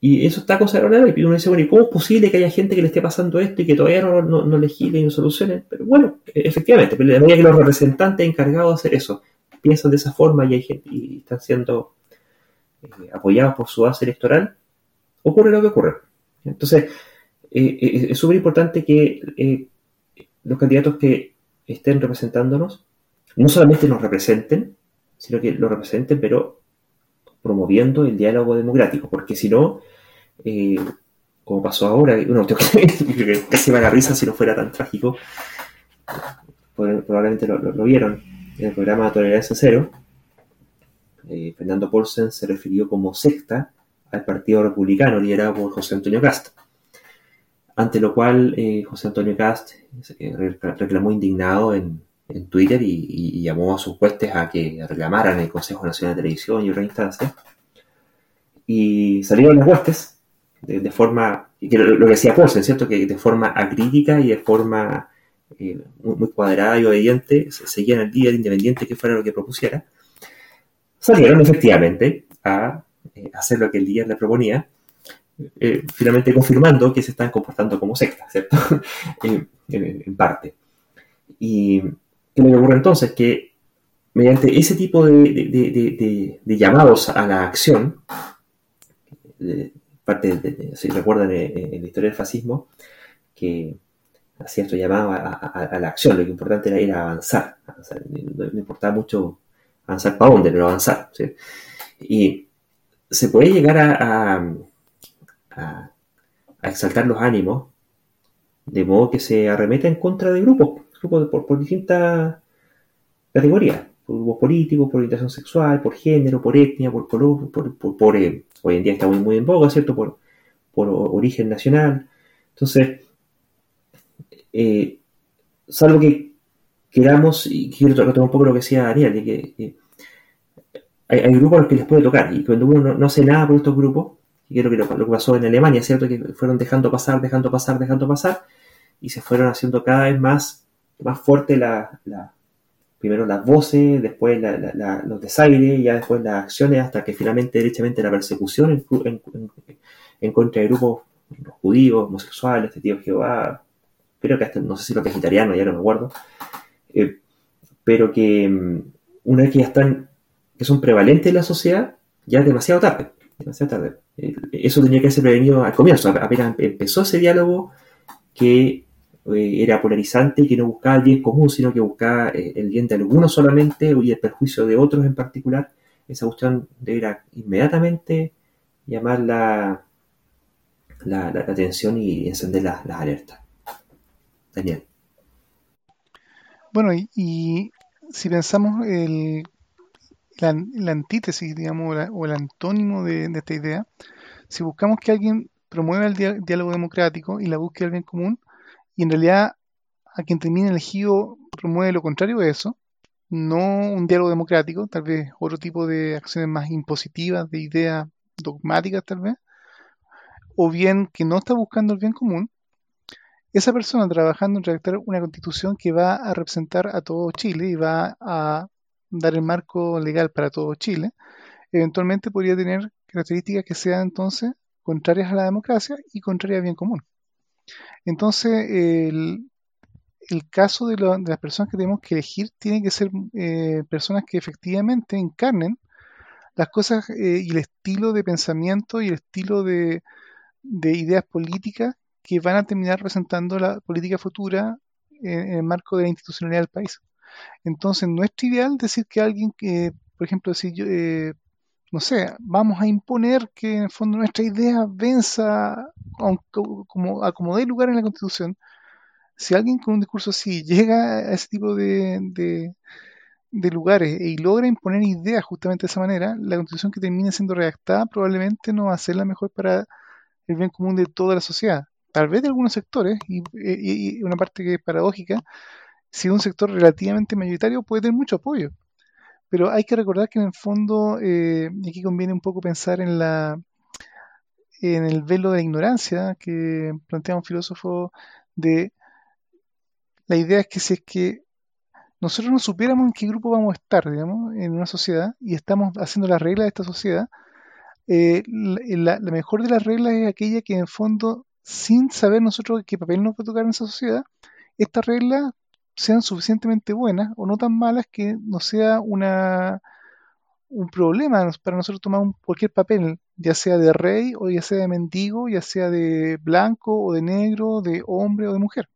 y eso está consagrado y uno dice, bueno, ¿y cómo es posible que haya gente que le esté pasando esto y que todavía no, no, no legisle y no solucione? Pero bueno, e-, efectivamente, pero la medida que los representantes encargados de hacer eso piensan de esa forma y, hay gente, y están siendo eh, apoyados por su base electoral, ocurre lo que ocurre. Entonces, eh, es súper importante que los candidatos que estén representándonos no solamente nos representen, sino que lo representen, pero promoviendo el diálogo democrático, porque si no, eh, como pasó ahora, uno que casi me da risa si no fuera tan trágico, probablemente lo, vieron en el programa Tolerancia Cero, eh, Fernando Paulsen se refirió como secta al Partido Republicano liderado por José Antonio Cast. Ante lo cual eh, José Antonio Cast reclamó indignado en, en Twitter y, llamó a sus huestes a que reclamaran el Consejo Nacional de Televisión y otras instancias. Y salieron las huestes de, forma, lo, que decía Paulsen, ¿cierto? Que de forma acrítica y de forma eh, muy, cuadrada y obediente seguían al líder independiente que fuera lo que propusiera. Salieron efectivamente a eh, hacer lo que el líder le proponía, eh, finalmente confirmando que se están comportando como secta, ¿cierto? en parte. Y ¿Qué me ocurre entonces? Que mediante ese tipo de, llamados a la acción, parte si recuerdan eh, eh, en, la historia del fascismo, que hacía esto llamado a, la acción, lo que importante era, ir a avanzar, No, importaba mucho avanzar para dónde, pero avanzar. Y se puede llegar a, exaltar los ánimos de modo que se arremeta en contra de grupos grupos por, distintas categorías, por grupos políticos, por orientación sexual, por género, por etnia, por color, por, eh, hoy en día está muy, muy en boga, ¿cierto? Por, por origen nacional. Entonces, eh, salvo que queramos, y quiero tocar un poco lo que decía Daniel, de que, hay, grupos a los que les puede tocar, y cuando uno no, hace nada por estos grupos, y creo que lo, que pasó en Alemania, ¿cierto? Que fueron dejando pasar, dejando pasar, dejando pasar, y se fueron haciendo cada vez más, más fuerte la, primero las voces, después los desaires, ya después las acciones, hasta que finalmente derechamente la persecución en, contra de grupos judíos, homosexuales, testigos de Jehová, creo que hasta, no sé si los vegetarianos, ya no me acuerdo, eh, pero que mm, una vez que ya están, que son prevalentes en la sociedad, ya es demasiado tarde. Demasiado tarde. Eh, eso tenía que ser prevenido al comienzo, apenas empezó ese diálogo que eh, era polarizante y que no buscaba el bien común, sino que buscaba eh, el bien de algunos solamente y el perjuicio de otros en particular, esa cuestión debería inmediatamente llamar la, la, atención y encender las, alertas. Daniel. Bueno, y, si pensamos el, la, antítesis, digamos, o el antónimo de, esta idea, si buscamos que alguien promueva el diálogo democrático y la búsqueda del bien común, y en realidad a quien termine elegido promueve lo contrario de eso, no un diálogo democrático, tal vez otro tipo de acciones más impositivas, de ideas dogmáticas tal vez, o bien que no está buscando el bien común, esa persona trabajando en redactar una constitución que va a representar a todo Chile y va a dar el marco legal para todo Chile, eventualmente podría tener características que sean entonces contrarias a la democracia y contrarias al bien común. Entonces, el, caso de, las personas que tenemos que elegir tiene que ser eh, personas que efectivamente encarnen las cosas eh, y el estilo de pensamiento y el estilo de, ideas políticas que van a terminar representando la política futura en, el marco de la institucionalidad del país. Entonces, no es trivial decir que alguien que, por ejemplo, si yo, eh, no sé, vamos a imponer que en el fondo nuestra idea venza como, a como dé lugar en la Constitución. Si alguien con un discurso así llega a ese tipo de, de, lugares y logra imponer ideas justamente de esa manera, la Constitución que termine siendo redactada probablemente no va a ser la mejor para el bien común de toda la sociedad. Tal vez de algunos sectores, y, y una parte que es paradójica, si un sector relativamente mayoritario puede tener mucho apoyo pero hay que recordar que en el fondo, eh, aquí conviene un poco pensar en la en el velo de la ignorancia que plantea un filósofo de la idea es que si es que nosotros no supiéramos en qué grupo vamos a estar, digamos, en una sociedad y estamos haciendo las reglas de esta sociedad, eh, la, mejor de las reglas es aquella que en fondo, sin saber nosotros qué papel nos va a tocar en esa sociedad, esta regla sean suficientemente buenas o no tan malas que no sea una un problema para nosotros tomar cualquier papel, ya sea de rey o ya sea de mendigo, ya sea de blanco o de negro, de hombre o de mujer.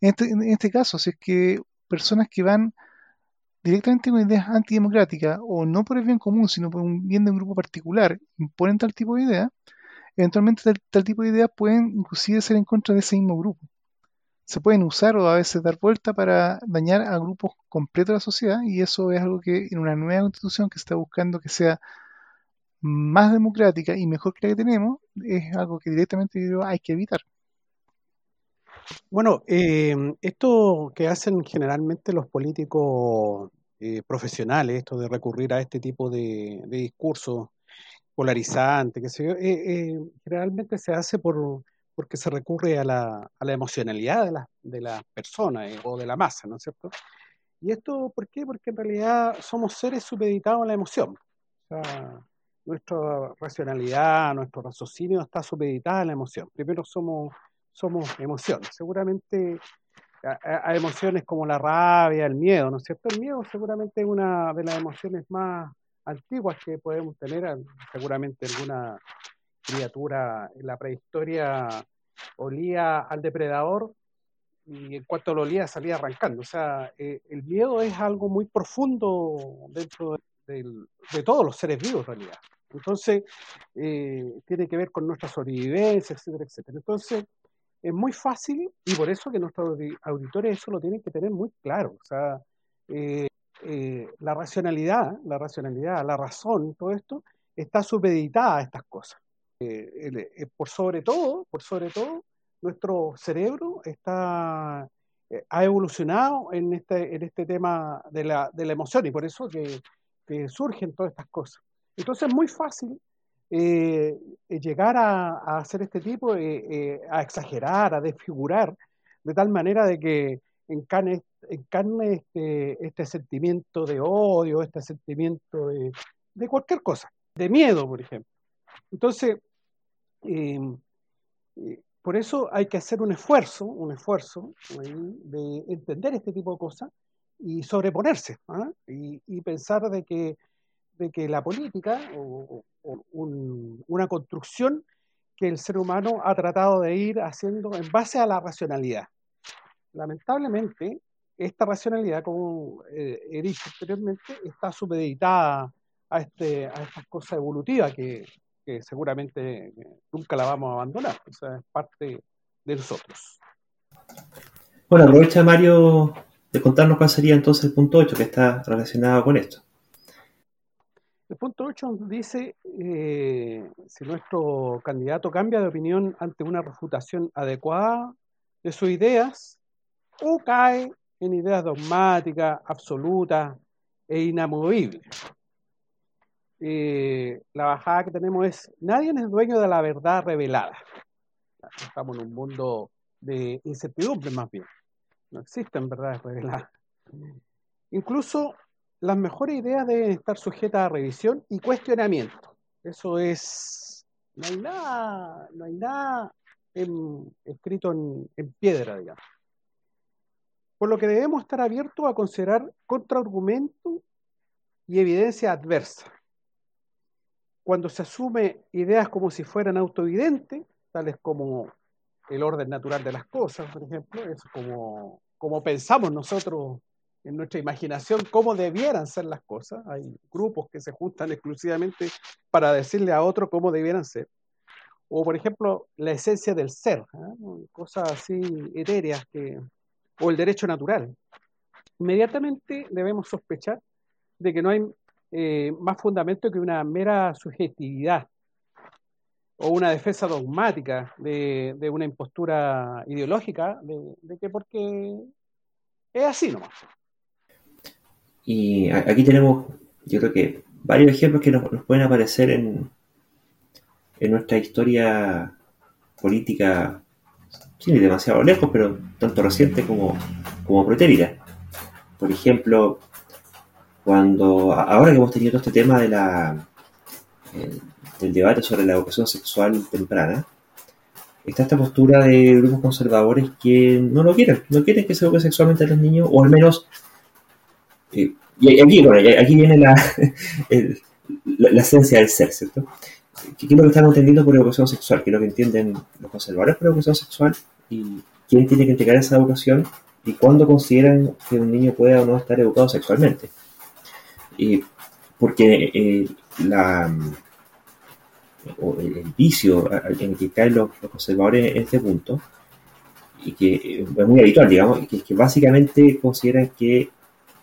En este, en este caso, si es que personas que van directamente con ideas antidemocráticas o no por el bien común, sino por un bien de un grupo particular, imponen tal tipo de idea, eventualmente tal, tipo de ideas pueden inclusive ser en contra de ese mismo grupo se pueden usar o a veces dar vuelta para dañar a grupos completos de la sociedad y eso es algo que en una nueva constitución que está buscando que sea más democrática y mejor que la que tenemos es algo que directamente hay que evitar. Bueno, eh, esto que hacen generalmente los políticos eh, profesionales, esto de recurrir a este tipo de, discursos polarizantes, que se, eh, generalmente se hace por porque se recurre a la, a la emocionalidad de, la, de las personas eh, o de la masa, ¿no es cierto? ¿Y esto por qué? Porque en realidad somos seres supeditados a la emoción. O sea, nuestra racionalidad, nuestro raciocinio está supeditado a la emoción. Primero somos, somos emociones. Seguramente hay emociones como la rabia, el miedo, ¿no es cierto? El miedo seguramente es una de las emociones más antiguas que podemos tener, seguramente alguna criatura en la prehistoria olía al depredador y en cuanto lo olía salía arrancando. O sea, eh, el miedo es algo muy profundo dentro de, todos los seres vivos en realidad. Entonces, eh, tiene que ver con nuestra sobrevivencia, etcétera, etcétera. Entonces, es muy fácil y por eso que nuestros auditores eso lo tienen que tener muy claro. O sea, eh, la racionalidad, la racionalidad, la razón, todo esto está supeditada a estas cosas. Eh, eh, por sobre todo, por sobre todo, nuestro cerebro está ha evolucionado en este, en este tema de la, de la emoción y por eso que, surgen todas estas cosas. Entonces es muy fácil eh, llegar a, hacer este tipo, a exagerar, a desfigurar, de tal manera de que encarne, encarne este, este sentimiento de odio, este sentimiento de, de cualquier cosa, de miedo, por ejemplo. Entonces, eh, eh, por eso hay que hacer un esfuerzo, un esfuerzo de entender este tipo de cosas y sobreponerse ¿ah? y, pensar de que, de que la política o, una construcción que el ser humano ha tratado de ir haciendo en base a la racionalidad. Lamentablemente, esta racionalidad, como eh, he dicho anteriormente, está supeditada a, este, a estas cosas evolutivas que, que seguramente nunca la vamos a abandonar, o es parte de nosotros. Bueno, aprovecha Mario de contarnos cuál sería entonces el punto 8 que está relacionado con esto. El punto 8 dice, eh, si nuestro candidato cambia de opinión ante una refutación adecuada de sus ideas o cae en ideas dogmáticas, absolutas e inamovibles. Eh, la bajada que tenemos es, nadie es dueño de la verdad revelada. Estamos en un mundo de incertidumbre más bien. No existen verdades reveladas. Incluso las mejores ideas deben estar sujetas a revisión y cuestionamiento. Eso es, no hay nada, no hay nada escrito en, en piedra, digamos. Por lo que debemos estar abiertos a considerar contraargumentos y evidencia adversa cuando se asume ideas como si fueran autoevidentes, tales como el orden natural de las cosas, por ejemplo, es como, como pensamos nosotros en nuestra imaginación cómo debieran ser las cosas. Hay grupos que se juntan exclusivamente para decirle a otro cómo debieran ser. O, por ejemplo, la esencia del ser, ¿eh? cosas así etéreas, que, o el derecho natural. Inmediatamente debemos sospechar de que no hay eh, más fundamento que una mera subjetividad o una defensa dogmática de, una impostura ideológica, de, que porque es así nomás. Y aquí tenemos, yo creo que varios ejemplos que nos, pueden aparecer en, en nuestra historia política, sin demasiado lejos, pero tanto reciente como, como pretérita. Por ejemplo, cuando ahora que hemos tenido todo este tema de la eh, del debate sobre la educación sexual temprana, está esta postura de grupos conservadores que no lo quieren, no quieren que se eduque sexualmente a los niños, o al menos, eh, y aquí, aquí viene la, la, esencia del ser, ¿cierto? ¿Qué es lo que están entendiendo por educación sexual? ¿Qué es lo que entienden los conservadores por educación sexual? ¿Y quién tiene que entregar esa educación? ¿Y cuándo consideran que un niño pueda o no estar educado sexualmente? porque eh, el, vicio en el que caen los, conservadores en este punto, y que es muy habitual, digamos, que, que básicamente consideran que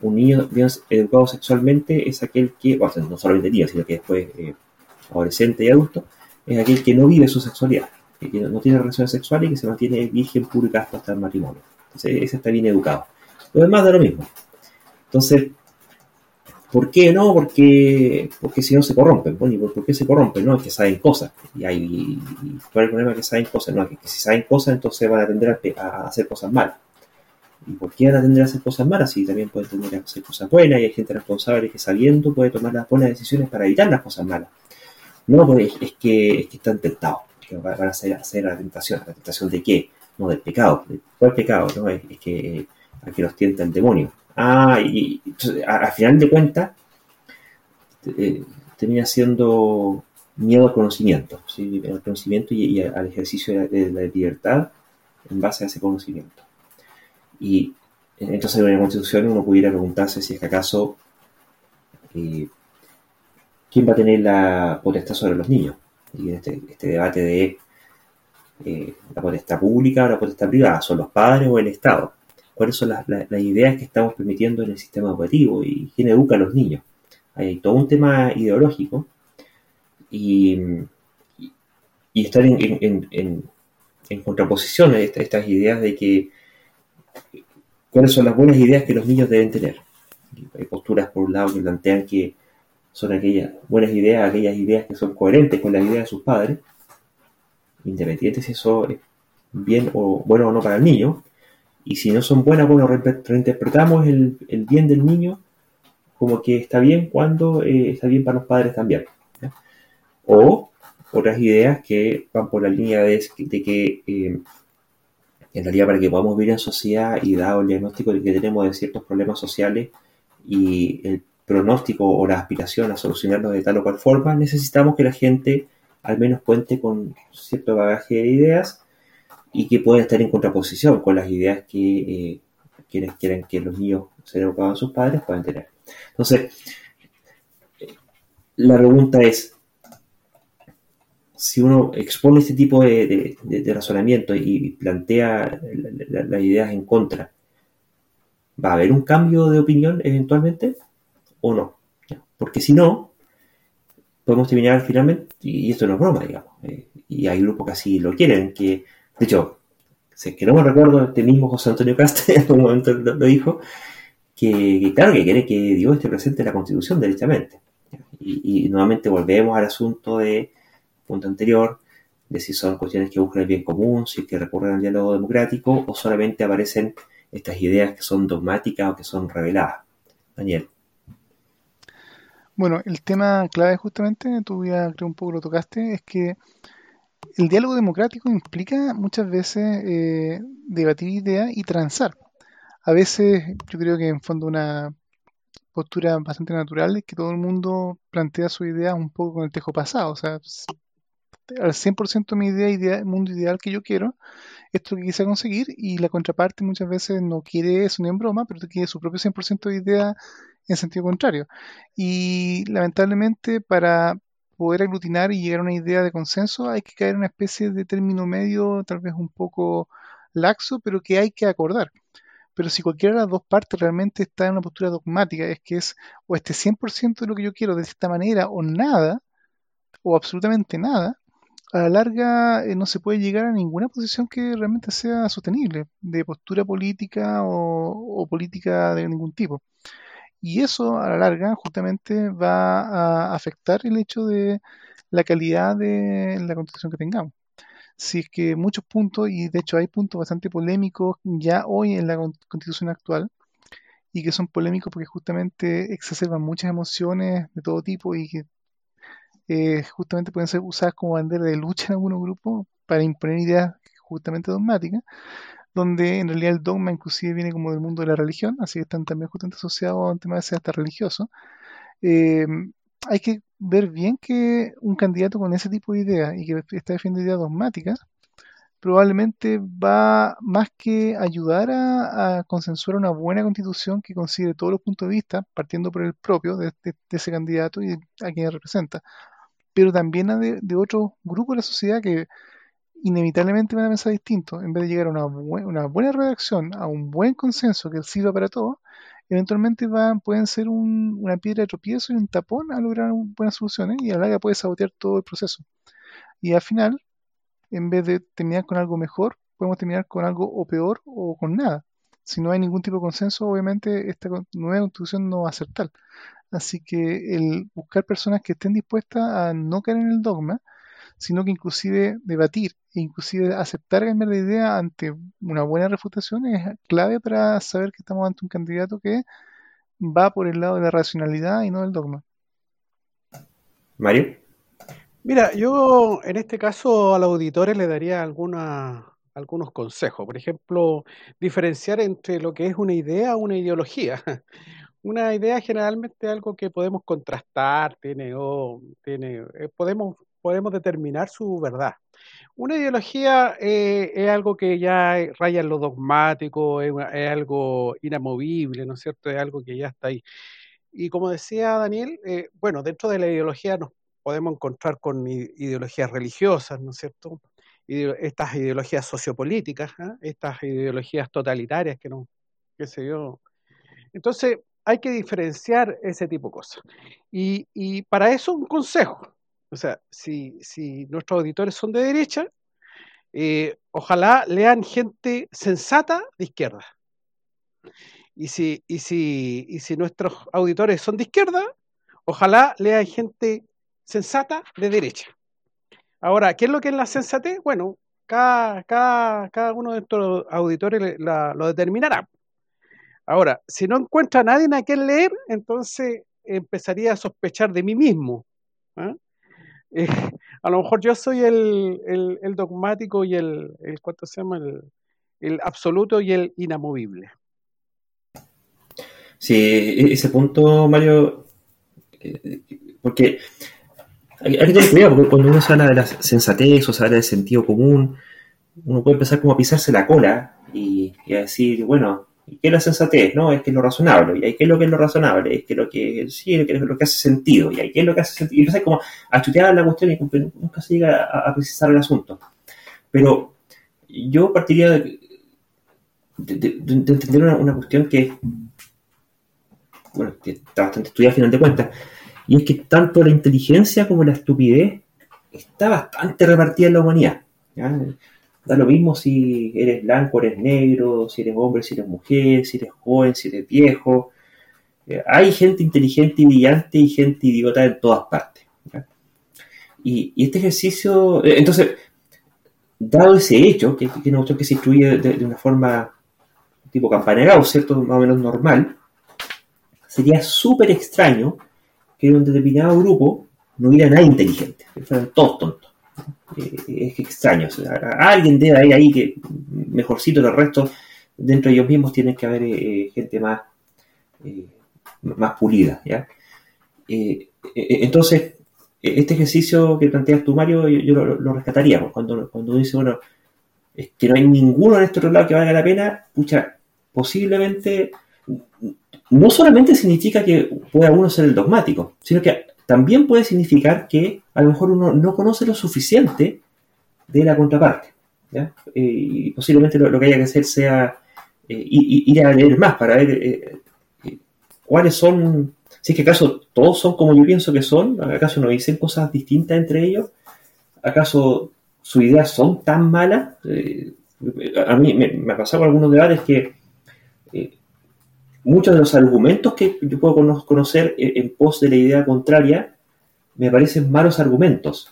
un niño bien educado sexualmente es aquel que, bueno, no solamente niño, sino que después eh, adolescente y adulto, es aquel que no vive su sexualidad, que no tiene relaciones sexuales y que se mantiene virgen pública hasta el matrimonio. Entonces, ese está bien educado. Lo demás da lo mismo. Entonces, ¿Por qué no? Porque, porque si no se corrompen. ¿por qué se corrompen? No, es que saben cosas. Y hay, ¿Cuál es el problema que saben cosas? No, que, que si saben cosas, entonces van a tender a, hacer cosas malas. ¿Y por qué van a tender a hacer cosas malas? Si también pueden tender a hacer cosas buenas y hay gente responsable que sabiendo puede tomar las buenas decisiones para evitar las cosas malas. No, pues es, que, es que están tentados. Que van a hacer, la tentación. ¿La tentación de qué? No, del pecado. ¿Cuál pecado? No, es, que aquí los tienta el demonio. Ah, y, al final de cuentas, eh, termina siendo miedo al conocimiento, ¿sí? al conocimiento y, al ejercicio de la, libertad en base a ese conocimiento. Y entonces en una constitución uno pudiera preguntarse si es que acaso eh, quién va a tener la potestad sobre los niños. Y en este, este debate de eh, la potestad pública o la potestad privada, ¿son los padres o el Estado? cuáles son las, ideas que estamos permitiendo en el sistema educativo y quién educa a los niños. Hay todo un tema ideológico y, y estar en, en, en, contraposición a estas ideas de que cuáles son las buenas ideas que los niños deben tener. Hay posturas, por un lado, que plantean que son aquellas buenas ideas, aquellas ideas que son coherentes con las ideas de sus padres, independiente si eso es bien o bueno o no para el niño, y si no son buenas, bueno, reinterpretamos el, el bien del niño como que está bien cuando eh, está bien para los padres también. O otras ideas que van por la línea de, que eh, en realidad para que podamos vivir en sociedad y dado el diagnóstico que tenemos de ciertos problemas sociales y el pronóstico o la aspiración a solucionarlos de tal o cual forma, necesitamos que la gente al menos cuente con cierto bagaje de ideas y que pueda estar en contraposición con las ideas que eh, quienes quieren que los niños sean educados sus padres puedan tener. Entonces, la pregunta es, si uno expone este tipo de, razonamiento y plantea las ideas en contra, ¿va a haber un cambio de opinión eventualmente o no? Porque si no, podemos terminar finalmente, y esto no es broma, digamos, eh, y hay grupos que así lo quieren, que, de hecho, si que no me recuerdo, este mismo José Antonio Castro en algún momento lo, dijo, que, claro que quiere que Dios esté presente en la Constitución directamente. y nuevamente volvemos al asunto de punto anterior, de si son cuestiones que buscan el bien común, si es que recurren al diálogo democrático o solamente aparecen estas ideas que son dogmáticas o que son reveladas. Daniel. Bueno, el tema clave justamente, tú ya creo un poco lo tocaste, es que el diálogo democrático implica muchas veces eh, debatir ideas y transar. A veces yo creo que en fondo una postura bastante natural es que todo el mundo plantea su idea un poco con el tejo pasado. O sea, al 100% mi idea, idea, mundo ideal que yo quiero, esto que quise conseguir, y la contraparte muchas veces no quiere eso ni en broma, pero quiere su propio 100% de idea en sentido contrario. Y lamentablemente para poder aglutinar y llegar a una idea de consenso hay que caer en una especie de término medio, tal vez un poco laxo, pero que hay que acordar. Pero si cualquiera de las dos partes realmente está en una postura dogmática, es que es o este 100% de lo que yo quiero de esta manera o nada, o absolutamente nada, a la larga eh, no se puede llegar a ninguna posición que realmente sea sostenible, de postura política o, política de ningún tipo. Y eso a la larga justamente va a afectar el hecho de la calidad de la constitución que tengamos. Si es que muchos puntos, y de hecho hay puntos bastante polémicos ya hoy en la constitución actual, y que son polémicos porque justamente exacerban muchas emociones de todo tipo y que eh, justamente pueden ser usadas como bandera de lucha en algunos grupos para imponer ideas justamente dogmáticas, donde en realidad el dogma inclusive viene como del mundo de la religión, así que están también justamente asociados a un tema de ser hasta religioso. Eh, hay que ver bien que un candidato con ese tipo de ideas y que está defendiendo ideas dogmáticas, probablemente va más que ayudar a, consensuar una buena constitución que considere todos los puntos de vista, partiendo por el propio de, de ese candidato y a quien representa pero también de, de otros grupos de la sociedad que inevitablemente van a pensar distinto. En vez de llegar a una, una buena redacción, a un buen consenso que sirva para todos, eventualmente van, pueden ser una piedra de tropiezo y un tapón a lograr buenas soluciones y a la larga puede sabotear todo el proceso. Y al final, en vez de terminar con algo mejor, podemos terminar con algo o peor o con nada. Si no hay ningún tipo de consenso, obviamente esta nueva constitución no va a ser tal. Así que el buscar personas que estén dispuestas a no caer en el dogma, sino que inclusive debatir e inclusive aceptar cambiar de idea ante una buena refutación es clave para saber que estamos ante un candidato que va por el lado de la racionalidad y no del dogma. Mario. Mira, yo en este caso a los auditores le daría alguna, algunos consejos. Por ejemplo, diferenciar entre lo que es una idea o una ideología. Una idea generalmente es algo que podemos contrastar, tiene, o tiene, eh, podemos, podemos determinar su verdad. Una ideología eh, es algo que ya raya en lo dogmático, es, algo inamovible, ¿no es cierto? Es algo que ya está ahí. Y como decía Daniel, eh, bueno, dentro de la ideología nos podemos encontrar con ideologías religiosas, ¿no es cierto? estas ideologías sociopolíticas, ¿ah? estas ideologías totalitarias que no, qué sé yo. Entonces, hay que diferenciar ese tipo de cosas. Y, para eso un consejo. O sea, si, nuestros auditores son de derecha, eh, ojalá lean gente sensata de izquierda. Y si, y si, y si nuestros auditores son de izquierda, ojalá lean gente sensata de derecha. Ahora, ¿qué es lo que es la sensatez? Bueno, cada, cada, cada uno de estos auditores lo determinará. Ahora, si no encuentra a nadie en aquel leer, entonces empezaría a sospechar de mí mismo. ¿ah? Eh, a lo mejor yo soy el, dogmático y el, ¿cuánto se llama? El, absoluto y el inamovible. Sí, e-, ese punto, Mario, eh, porque hay, que tener porque cuando uno se habla de la sensatez o se habla del sentido común, uno puede empezar como a pisarse la cola y, a decir, bueno, ¿qué es la sensatez? No, es que es lo razonable. ¿Y qué es lo que es lo razonable? Es que lo que sí, es lo que hace sentido. ¿Y ahí qué es lo que hace sentido? Y empezar como a chutear la cuestión y nunca se llega a, precisar el asunto. Pero yo partiría de, entender una, cuestión que, bueno, que está bastante estudiada a final de cuentas, y es que tanto la inteligencia como la estupidez está bastante repartida en la humanidad. Da lo mismo si eres blanco, eres negro, si eres hombre, si eres mujer, si eres joven, si eres viejo. Eh, hay gente inteligente y brillante y gente idiota en todas partes. Y, este ejercicio, eh, entonces, dado ese hecho, que, que, una que se instruye de, una forma tipo campanera, ¿cierto? Más o menos normal, sería súper extraño que en un determinado grupo no hubiera nadie inteligente, que fueran todos tontos. Eh, es extraño. alguien debe haber ahí que mejorcito que el resto, dentro de ellos mismos tienen que haber eh, gente más, eh, más pulida. ¿ya? entonces, este ejercicio que planteas tú, Mario, yo, lo, rescataría. Pues, cuando, cuando dice, bueno, es que no hay ninguno en este otro lado que valga la pena, pucha, posiblemente no solamente significa que pueda uno ser el dogmático, sino que también puede significar que a lo mejor uno no conoce lo suficiente de la contraparte. Eh, y posiblemente lo, que haya que hacer sea eh, ir, a leer más para ver eh, cuáles son, si es que acaso todos son como yo pienso que son, acaso no dicen cosas distintas entre ellos, acaso sus ideas son tan malas. a mí me, ha pasado algunos debates que muchos de los argumentos que yo puedo conocer en pos de la idea contraria me parecen malos argumentos.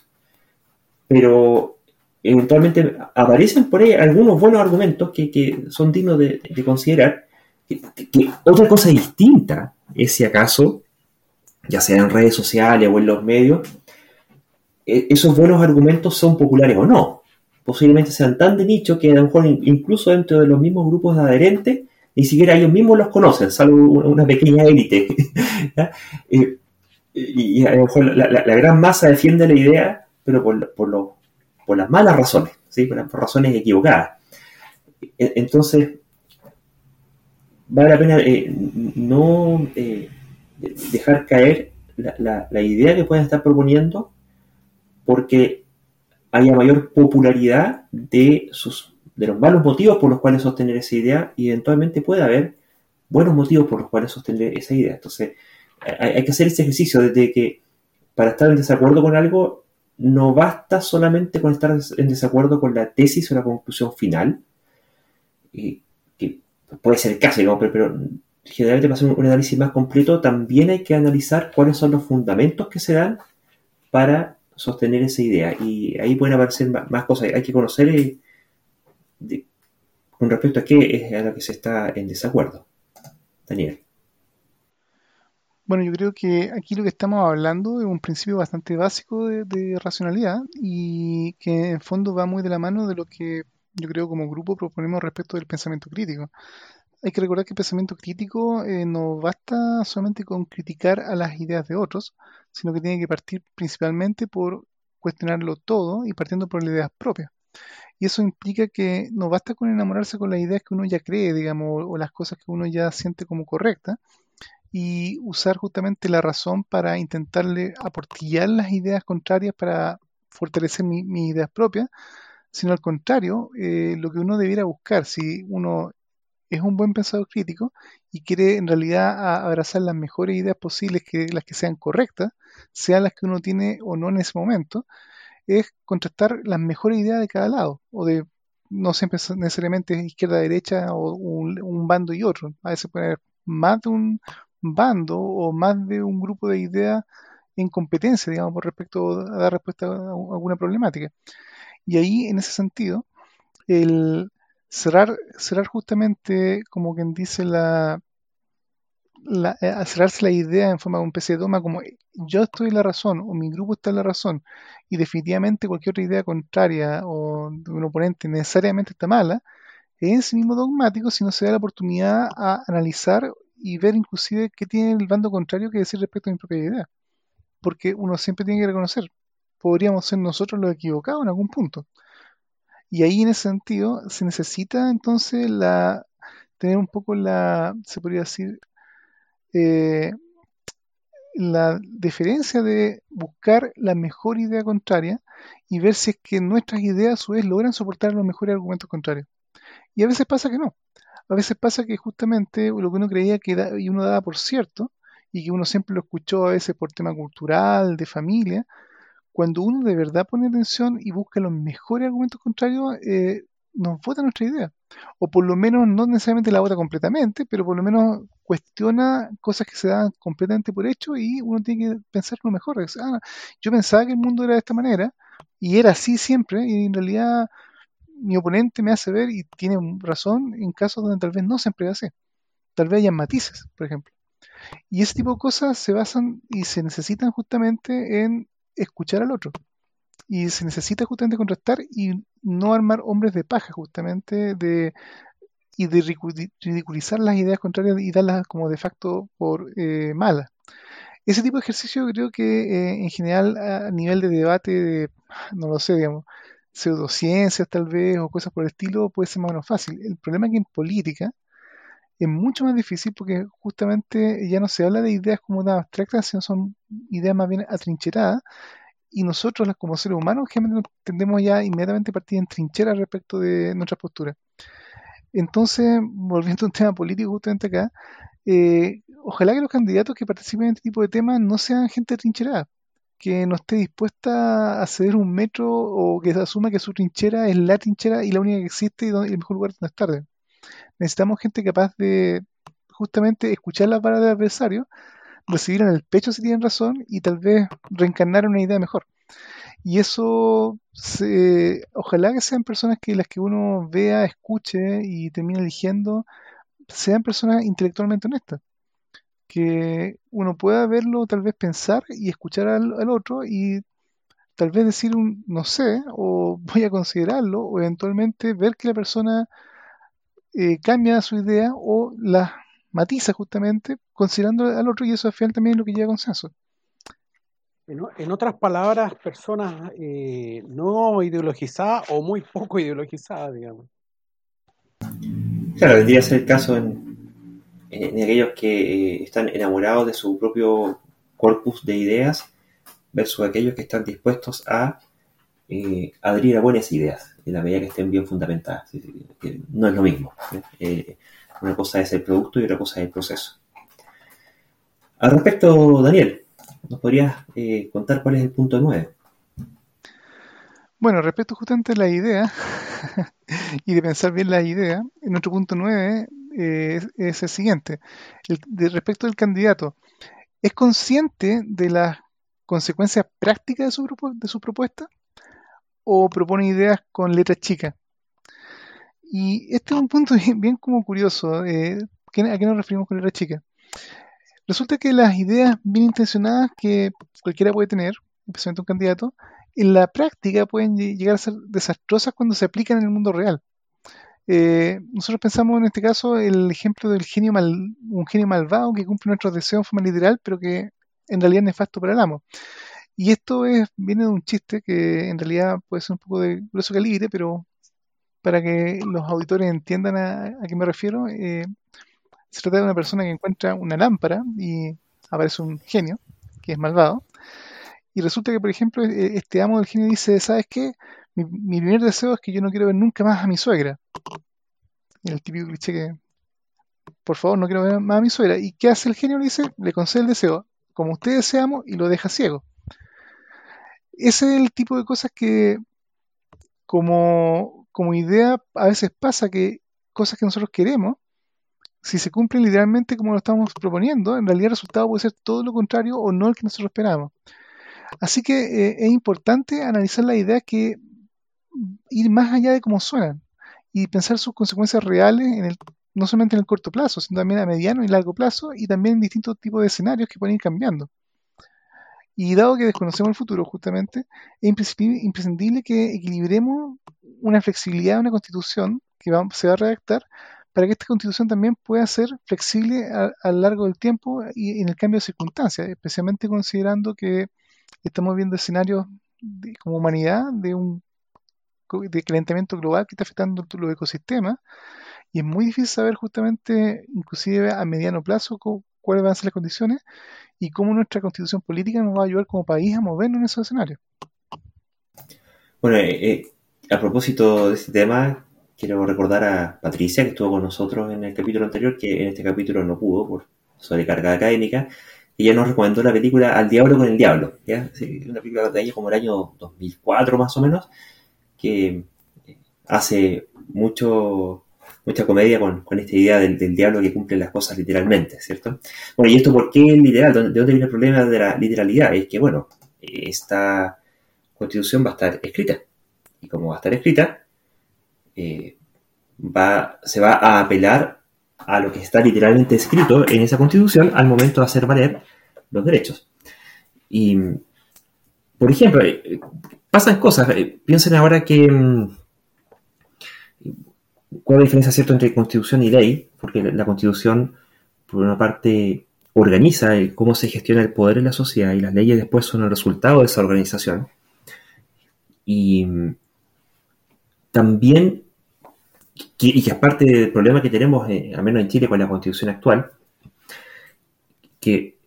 Pero eventualmente aparecen por ahí algunos buenos argumentos que, son dignos de, considerar. Que, otra cosa distinta es si acaso, ya sea en redes sociales o en los medios, e, esos buenos argumentos son populares o no. Posiblemente sean tan de nicho que a lo mejor incluso dentro de los mismos grupos de adherentes ni siquiera ellos mismos los conocen, salvo una pequeña élite. Y, a lo mejor la, gran masa defiende la idea, pero por, por, por las malas razones, ¿sí? por, razones equivocadas. E, entonces, vale la pena eh, no eh, dejar caer la, la, idea que pueden estar proponiendo porque haya mayor popularidad de sus de los malos motivos por los cuales sostener esa idea y eventualmente puede haber buenos motivos por los cuales sostener esa idea. Entonces, hay, que hacer ese ejercicio de que para estar en desacuerdo con algo no basta solamente con estar en desacuerdo con la tesis o la conclusión final, y, que puede ser el caso, pero, pero generalmente para hacer un, análisis más completo también hay que analizar cuáles son los fundamentos que se dan para sostener esa idea. Y ahí pueden aparecer más, cosas. Hay que conocer con respecto a qué es a lo que se está en desacuerdo. Daniel. Bueno, yo creo que aquí lo que estamos hablando es un principio bastante básico de, racionalidad y que en fondo va muy de la mano de lo que yo creo como grupo proponemos respecto del pensamiento crítico. Hay que recordar que el pensamiento crítico eh, no basta solamente con criticar a las ideas de otros, sino que tiene que partir principalmente por cuestionarlo todo y partiendo por las ideas propias. Y eso implica que no basta con enamorarse con las ideas que uno ya cree, digamos, o las cosas que uno ya siente como correctas, y usar justamente la razón para intentarle aportillar las ideas contrarias para fortalecer mis ideas propias, sino al contrario, eh, lo que uno debiera buscar, si uno es un buen pensador crítico y quiere en realidad abrazar las mejores ideas posibles, que las que sean correctas, sean las que uno tiene o no en ese momento, es contrastar las mejores ideas de cada lado, o de no siempre necesariamente es izquierda-derecha o un, bando y otro. A veces puede haber más de un bando o más de un grupo de ideas en competencia, digamos, por respecto a dar respuesta a alguna problemática. Y ahí, en ese sentido, el cerrar, cerrar justamente, como quien dice, la, la, eh, cerrarse la idea en forma de un PC de doma como yo estoy en la razón o mi grupo está en la razón y definitivamente cualquier otra idea contraria o de un oponente necesariamente está mala, es en sí mismo dogmático si no se da la oportunidad a analizar y ver inclusive qué tiene el bando contrario que decir respecto a mi propia idea. Porque uno siempre tiene que reconocer, podríamos ser nosotros los equivocados en algún punto. Y ahí en ese sentido se necesita entonces la tener un poco la, se podría decir, eh, la diferencia de buscar la mejor idea contraria y ver si es que nuestras ideas a su vez logran soportar los mejores argumentos contrarios. Y a veces pasa que no. A veces pasa que justamente lo que uno creía que y uno daba por cierto, y que uno siempre lo escuchó a veces por tema cultural, de familia, cuando uno de verdad pone atención y busca los mejores argumentos contrarios, eh, nos vota nuestra idea. O por lo menos no necesariamente la vota completamente, pero por lo menos cuestiona cosas que se dan completamente por hecho y uno tiene que pensar lo mejor. Yo pensaba que el mundo era de esta manera y era así siempre y en realidad mi oponente me hace ver y tiene razón en casos donde tal vez no siempre es así. Tal vez hayan matices, por ejemplo. Y ese tipo de cosas se basan y se necesitan justamente en escuchar al otro. Y se necesita justamente contrastar y no armar hombres de paja, justamente, de, y de ridiculizar las ideas contrarias y darlas como de facto por eh, malas. Ese tipo de ejercicio creo que eh, en general a nivel de debate, de, no lo sé, digamos, pseudociencias tal vez o cosas por el estilo puede ser más o menos fácil. El problema es que en política es mucho más difícil porque justamente ya no se habla de ideas como nada abstractas, sino son ideas más bien atrincheradas y nosotros como seres humanos generalmente tendemos ya inmediatamente a partir en trincheras respecto de nuestra postura. Entonces, volviendo a un tema político justamente acá, eh, ojalá que los candidatos que participen en este tipo de temas no sean gente trincherada, que no esté dispuesta a ceder un metro o que asuma que su trinchera es la trinchera y la única que existe y, el mejor lugar donde estar. Necesitamos gente capaz de justamente escuchar las palabras del adversario recibir en el pecho si tienen razón y tal vez reencarnar una idea mejor. Y eso, se, ojalá que sean personas que las que uno vea, escuche y termine eligiendo, sean personas intelectualmente honestas. Que uno pueda verlo, tal vez pensar y escuchar al, otro y tal vez decir un no sé o voy a considerarlo o eventualmente ver que la persona eh, cambia su idea o la matiza justamente considerando al otro y eso al final también es lo que lleva a consenso. En, otras palabras, personas eh, no ideologizadas o muy poco ideologizadas, digamos. Claro, vendría a ser el caso en, aquellos que eh, están enamorados de su propio corpus de ideas versus aquellos que están dispuestos a eh, adherir a buenas ideas en la medida que estén bien fundamentadas. no es lo mismo. Una cosa es el producto y otra cosa es el proceso. Al respecto, Daniel, ¿nos podrías eh, contar cuál es el punto 9? Bueno, respecto justamente a la idea y de pensar bien la idea, nuestro punto 9 eh, es, el siguiente. respecto del candidato, ¿es consciente de las consecuencias prácticas de su, de su propuesta? ¿O propone ideas con letras chicas? Y este es un punto bien, como curioso. Eh, ¿A qué nos referimos con letra chica? Resulta que las ideas bien intencionadas que cualquiera puede tener, especialmente un candidato, en la práctica pueden llegar a ser desastrosas cuando se aplican en el mundo real. Eh, nosotros pensamos en este caso el ejemplo del genio mal, un genio malvado que cumple nuestros deseos en forma literal, pero que en realidad es nefasto para el amo. Y esto es, viene de un chiste que en realidad puede ser un poco de grueso calibre, pero para que los auditores entiendan a, qué me refiero, eh, se trata de una persona que encuentra una lámpara y aparece un genio, que es malvado, y resulta que, por ejemplo, e, este amo del genio dice, ¿sabes qué? Mi, primer deseo es que yo no quiero ver nunca más a mi suegra. el típico cliché que, por favor, no quiero ver más a mi suegra. ¿Y qué hace el genio? Le dice, le concede el deseo, como usted deseamos, y lo deja ciego. Ese es el tipo de cosas que, como como idea a veces pasa que cosas que nosotros queremos, si se cumplen literalmente como lo estamos proponiendo, en realidad el resultado puede ser todo lo contrario o no el que nosotros esperamos. Así que eh, es importante analizar la idea que ir más allá de cómo suenan y pensar sus consecuencias reales en el, no solamente en el corto plazo, sino también a mediano y largo plazo y también en distintos tipos de escenarios que pueden ir cambiando. Y dado que desconocemos el futuro, justamente, es imprescindible que equilibremos una flexibilidad de una constitución que se va a redactar para que esta constitución también pueda ser flexible a, lo largo del tiempo y en el cambio de circunstancias, especialmente considerando que estamos viendo escenarios como humanidad de un calentamiento global que está afectando los ecosistemas y es muy difícil saber justamente, inclusive a mediano plazo, cuáles van a ser las condiciones y cómo nuestra constitución política nos va a ayudar como país a movernos en esos escenarios. Bueno, eh, eh, a propósito de este tema, quiero recordar a Patricia, que estuvo con nosotros en el capítulo anterior, que en este capítulo no pudo por sobrecarga académica. Ella nos recomendó la película Al Diablo con el Diablo, ¿ya? una película de año como el año 2004 más o menos, que hace mucho mucha comedia con, esta idea del, diablo que cumple las cosas literalmente, ¿cierto? Bueno, ¿y esto por qué literal? ¿De dónde viene el problema de la literalidad? Es que, bueno, esta constitución va a estar escrita. Y como va a estar escrita, eh, va, se va a apelar a lo que está literalmente escrito en esa constitución al momento de hacer valer los derechos. Y, por ejemplo, eh, pasan cosas. Eh, piensen ahora que mm, ¿Cuál es la diferencia cierto entre constitución y ley? Porque la, constitución, por una parte, organiza cómo se gestiona el poder en la sociedad y las leyes después son el resultado de esa organización. Y mm, y que aparte del problema que tenemos, eh, al menos en Chile, con la constitución actual, que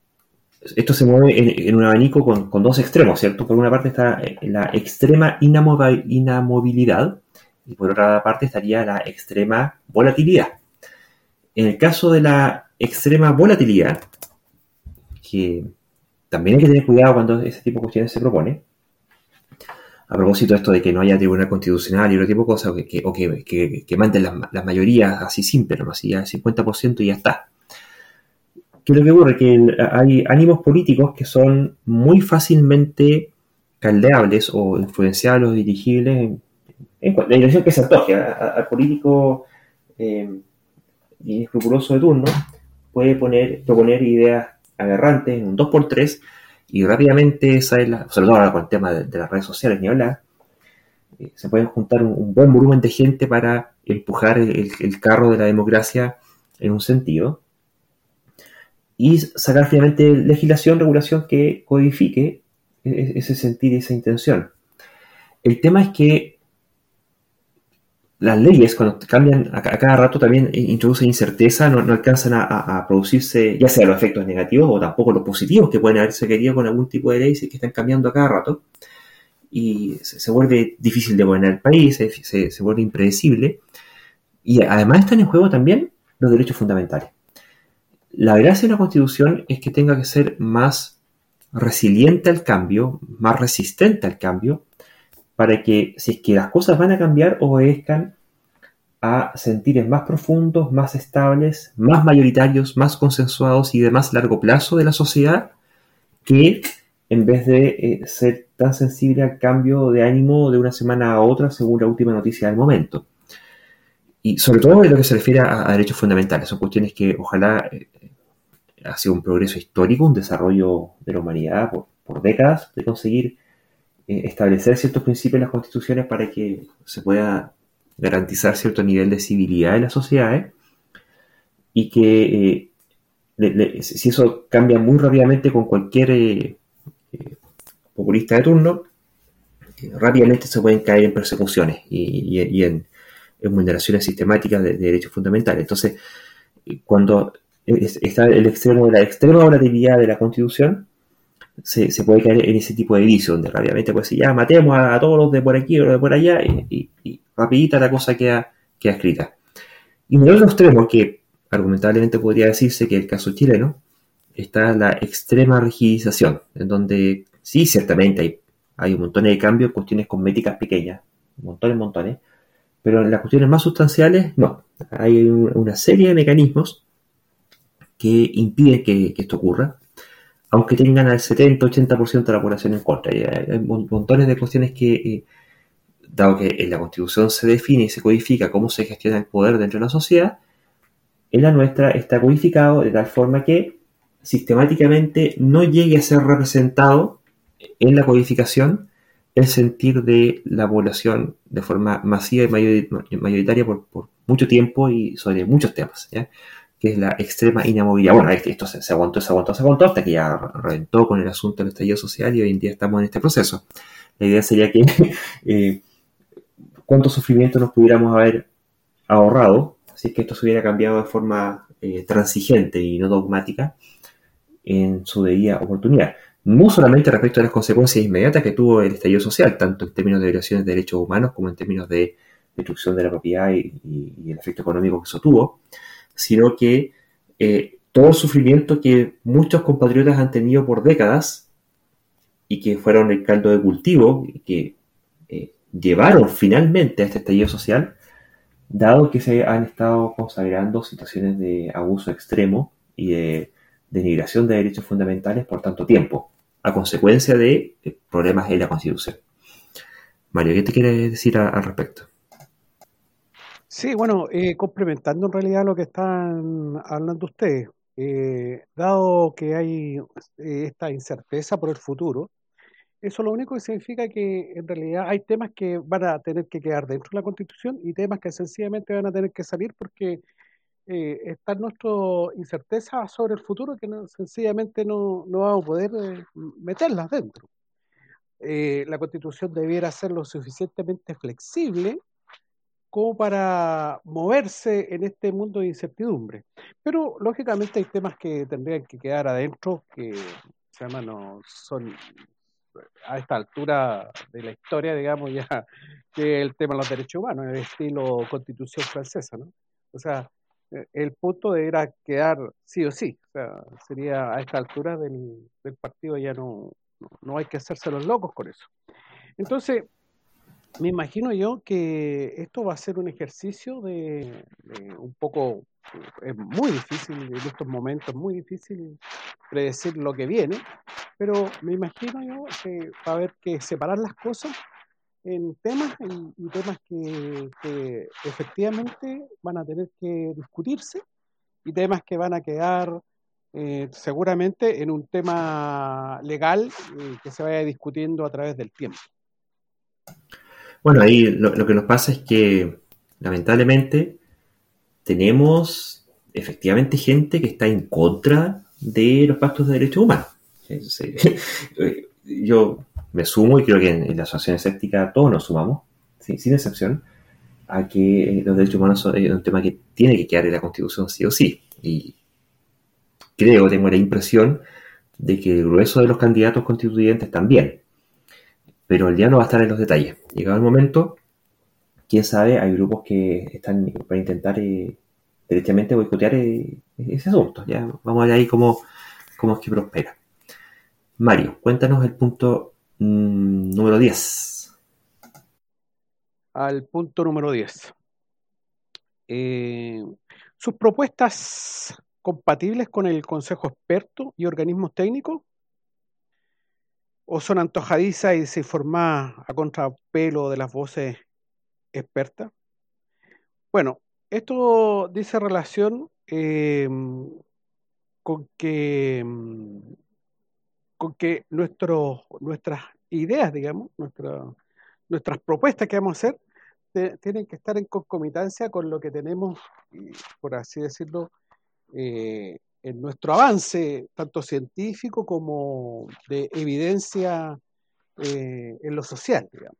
esto se mueve en, un abanico con, dos extremos, ¿cierto? Por una parte está eh, la extrema inamovilidad, y por otra parte estaría la extrema volatilidad. En el caso de la extrema volatilidad, que también hay que tener cuidado cuando ese tipo de cuestiones se propone, a propósito de esto de que no haya tribunal constitucional y otro tipo de cosas, o que, o que, que, las, mayorías así simples, así ya el 50% y ya está. ¿Qué es lo que ocurre? Que hay ánimos políticos que son muy fácilmente caldeables o influenciables o dirigibles la dirección que se antoje al político eh, inescrupuloso de turno, puede poner, proponer ideas aberrantes en un 2x3 y rápidamente, sobre todo con el tema de, las redes sociales, ni hablar, eh, se pueden juntar un, buen volumen de gente para empujar el, carro de la democracia en un sentido y sacar finalmente legislación, regulación que codifique e, e, ese sentir y esa intención. El tema es que las leyes, cuando cambian a, cada rato, también introducen incerteza, no, alcanzan a, producirse ya sea los efectos negativos o tampoco los positivos que pueden haberse querido con algún tipo de ley que están cambiando a cada rato. Y se, vuelve difícil de poner el país, se, se, vuelve impredecible. Y además están en juego también los derechos fundamentales. La gracia de la Constitución es que tenga que ser más resiliente al cambio, más resistente al cambio, para que si es que las cosas van a cambiar, obedezcan a sentires más profundos, más estables, más mayoritarios, más consensuados y de más largo plazo de la sociedad, que en vez de eh, ser tan sensible al cambio de ánimo de una semana a otra según la última noticia del momento. Y sobre todo en lo que se refiere a, derechos fundamentales, son cuestiones que ojalá eh, ha sido un progreso histórico, un desarrollo de la humanidad por, décadas de conseguir eh, establecer ciertos principios en las constituciones para que se pueda garantizar cierto nivel de civilidad en las sociedades y que eh, si eso cambia muy rápidamente con cualquier eh, populista de turno, rápidamente se pueden caer en persecuciones y, en, vulneraciones sistemáticas de, derechos fundamentales. Entonces, cuando está el extremo de la extrema volatilidad de la Constitución, se, puede caer en ese tipo de vicio, donde rápidamente pues ya matemos a, todos los de por aquí o de por allá y, rapidita la cosa queda, queda escrita. Y en el otro extremo, que argumentablemente podría decirse que el caso chileno, está la extrema rigidización, en donde sí, ciertamente hay, hay un montón de cambios, cuestiones cosméticas pequeñas, montones, montones, Pero en las cuestiones más sustanciales, no. Hay una serie de mecanismos que impiden que, esto ocurra, aunque tengan al 70-80% de la población en contra. hay, montones de cuestiones que, eh, dado que en la Constitución se define y se codifica cómo se gestiona el poder dentro de la sociedad, en la nuestra está codificado de tal forma que sistemáticamente no llegue a ser representado en la codificación el sentir de la población de forma masiva y mayoritaria por, mucho tiempo y sobre muchos temas, que es la extrema inamovilidad. Bueno, esto se, aguantó, se aguantó, se aguantó hasta que ya reventó con el asunto del estallido social y hoy en día estamos en este proceso. La idea sería que eh, cuánto sufrimiento nos pudiéramos haber ahorrado si es que esto se hubiera cambiado de forma eh, transigente y no dogmática en su debida oportunidad no solamente respecto a las consecuencias inmediatas que tuvo el estallido social, tanto en términos de violaciones de derechos humanos como en términos de destrucción de la propiedad y, el efecto económico que eso tuvo, sino que eh, todo el sufrimiento que muchos compatriotas han tenido por décadas y que fueron el caldo de cultivo y que eh, llevaron finalmente a este estallido social, dado que se han estado consagrando situaciones de abuso extremo y de denigración de derechos fundamentales por tanto tiempo a consecuencia de eh, problemas en la Constitución. Mario, ¿qué te quiere decir al respecto? Sí, bueno, eh, complementando en realidad lo que están hablando ustedes, eh, dado que hay esta incerteza por el futuro, eso lo único que significa que en realidad hay temas que van a tener que quedar dentro de la Constitución y temas que sencillamente van a tener que salir porque eh, está nuestra incerteza sobre el futuro que sencillamente no, no, vamos a poder eh, meterlas dentro. Eh, la constitución debiera ser lo suficientemente flexible como para moverse en este mundo de incertidumbre. Pero lógicamente hay temas que tendrían que quedar adentro que se no, son a esta altura de la historia, digamos, ya que el tema de los derechos humanos, el estilo constitución francesa, ¿no? O sea, el punto deberá quedar sí o sí. O sea, sería a esta altura del, partido ya no, no hay que hacerse los locos con eso. Entonces, me imagino yo que esto va a ser un ejercicio de, un poco, es muy difícil en estos momentos, muy difícil predecir lo que viene, pero me imagino yo que va a haber que separar las cosas en temas y, temas que, efectivamente van a tener que discutirse y temas que van a quedar eh, seguramente en un tema legal eh, que se vaya discutiendo a través del tiempo. Bueno, ahí lo, que nos pasa es que lamentablemente tenemos efectivamente gente que está en contra de los pactos de derechos humanos. Yo me sumo y creo que en, la asociación escéptica todos nos sumamos, sin excepción, a que los derechos humanos son un tema que tiene que quedar en la Constitución sí o sí. Y creo, tengo la impresión de que el grueso de los candidatos constituyentes también. Pero el día no va a estar en los detalles. Llegado el momento, quién sabe, hay grupos que están para intentar eh, directamente boicotear eh, ese asunto. Ya vamos a ver ahí cómo, cómo es que prospera. Mario, cuéntanos el punto Mm, número 10. Al punto número 10. Eh, sus propuestas compatibles con el Consejo Experto y organismos técnicos o son antojadizas y se forman a contrapelo de las voces expertas. Bueno, esto dice relación eh, con que mm, con que nuestras ideas, digamos, nuestras propuestas que vamos a hacer, tienen que estar en concomitancia con lo que tenemos, por así decirlo, eh, en nuestro avance, tanto científico como de evidencia eh, en lo social, digamos.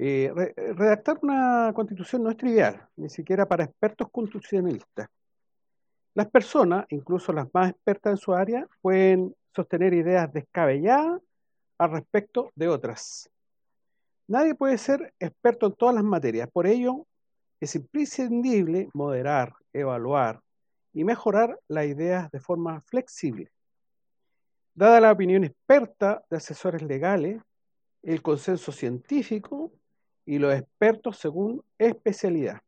Eh, redactar una constitución no es trivial, ni siquiera para expertos constitucionalistas. Las personas, incluso las más expertas en su área, pueden sostener ideas descabelladas al respecto de otras. Nadie puede ser experto en todas las materias, por ello es imprescindible moderar, evaluar y mejorar las ideas de forma flexible. Dada la opinión experta de asesores legales, el consenso científico y los expertos según especialidad.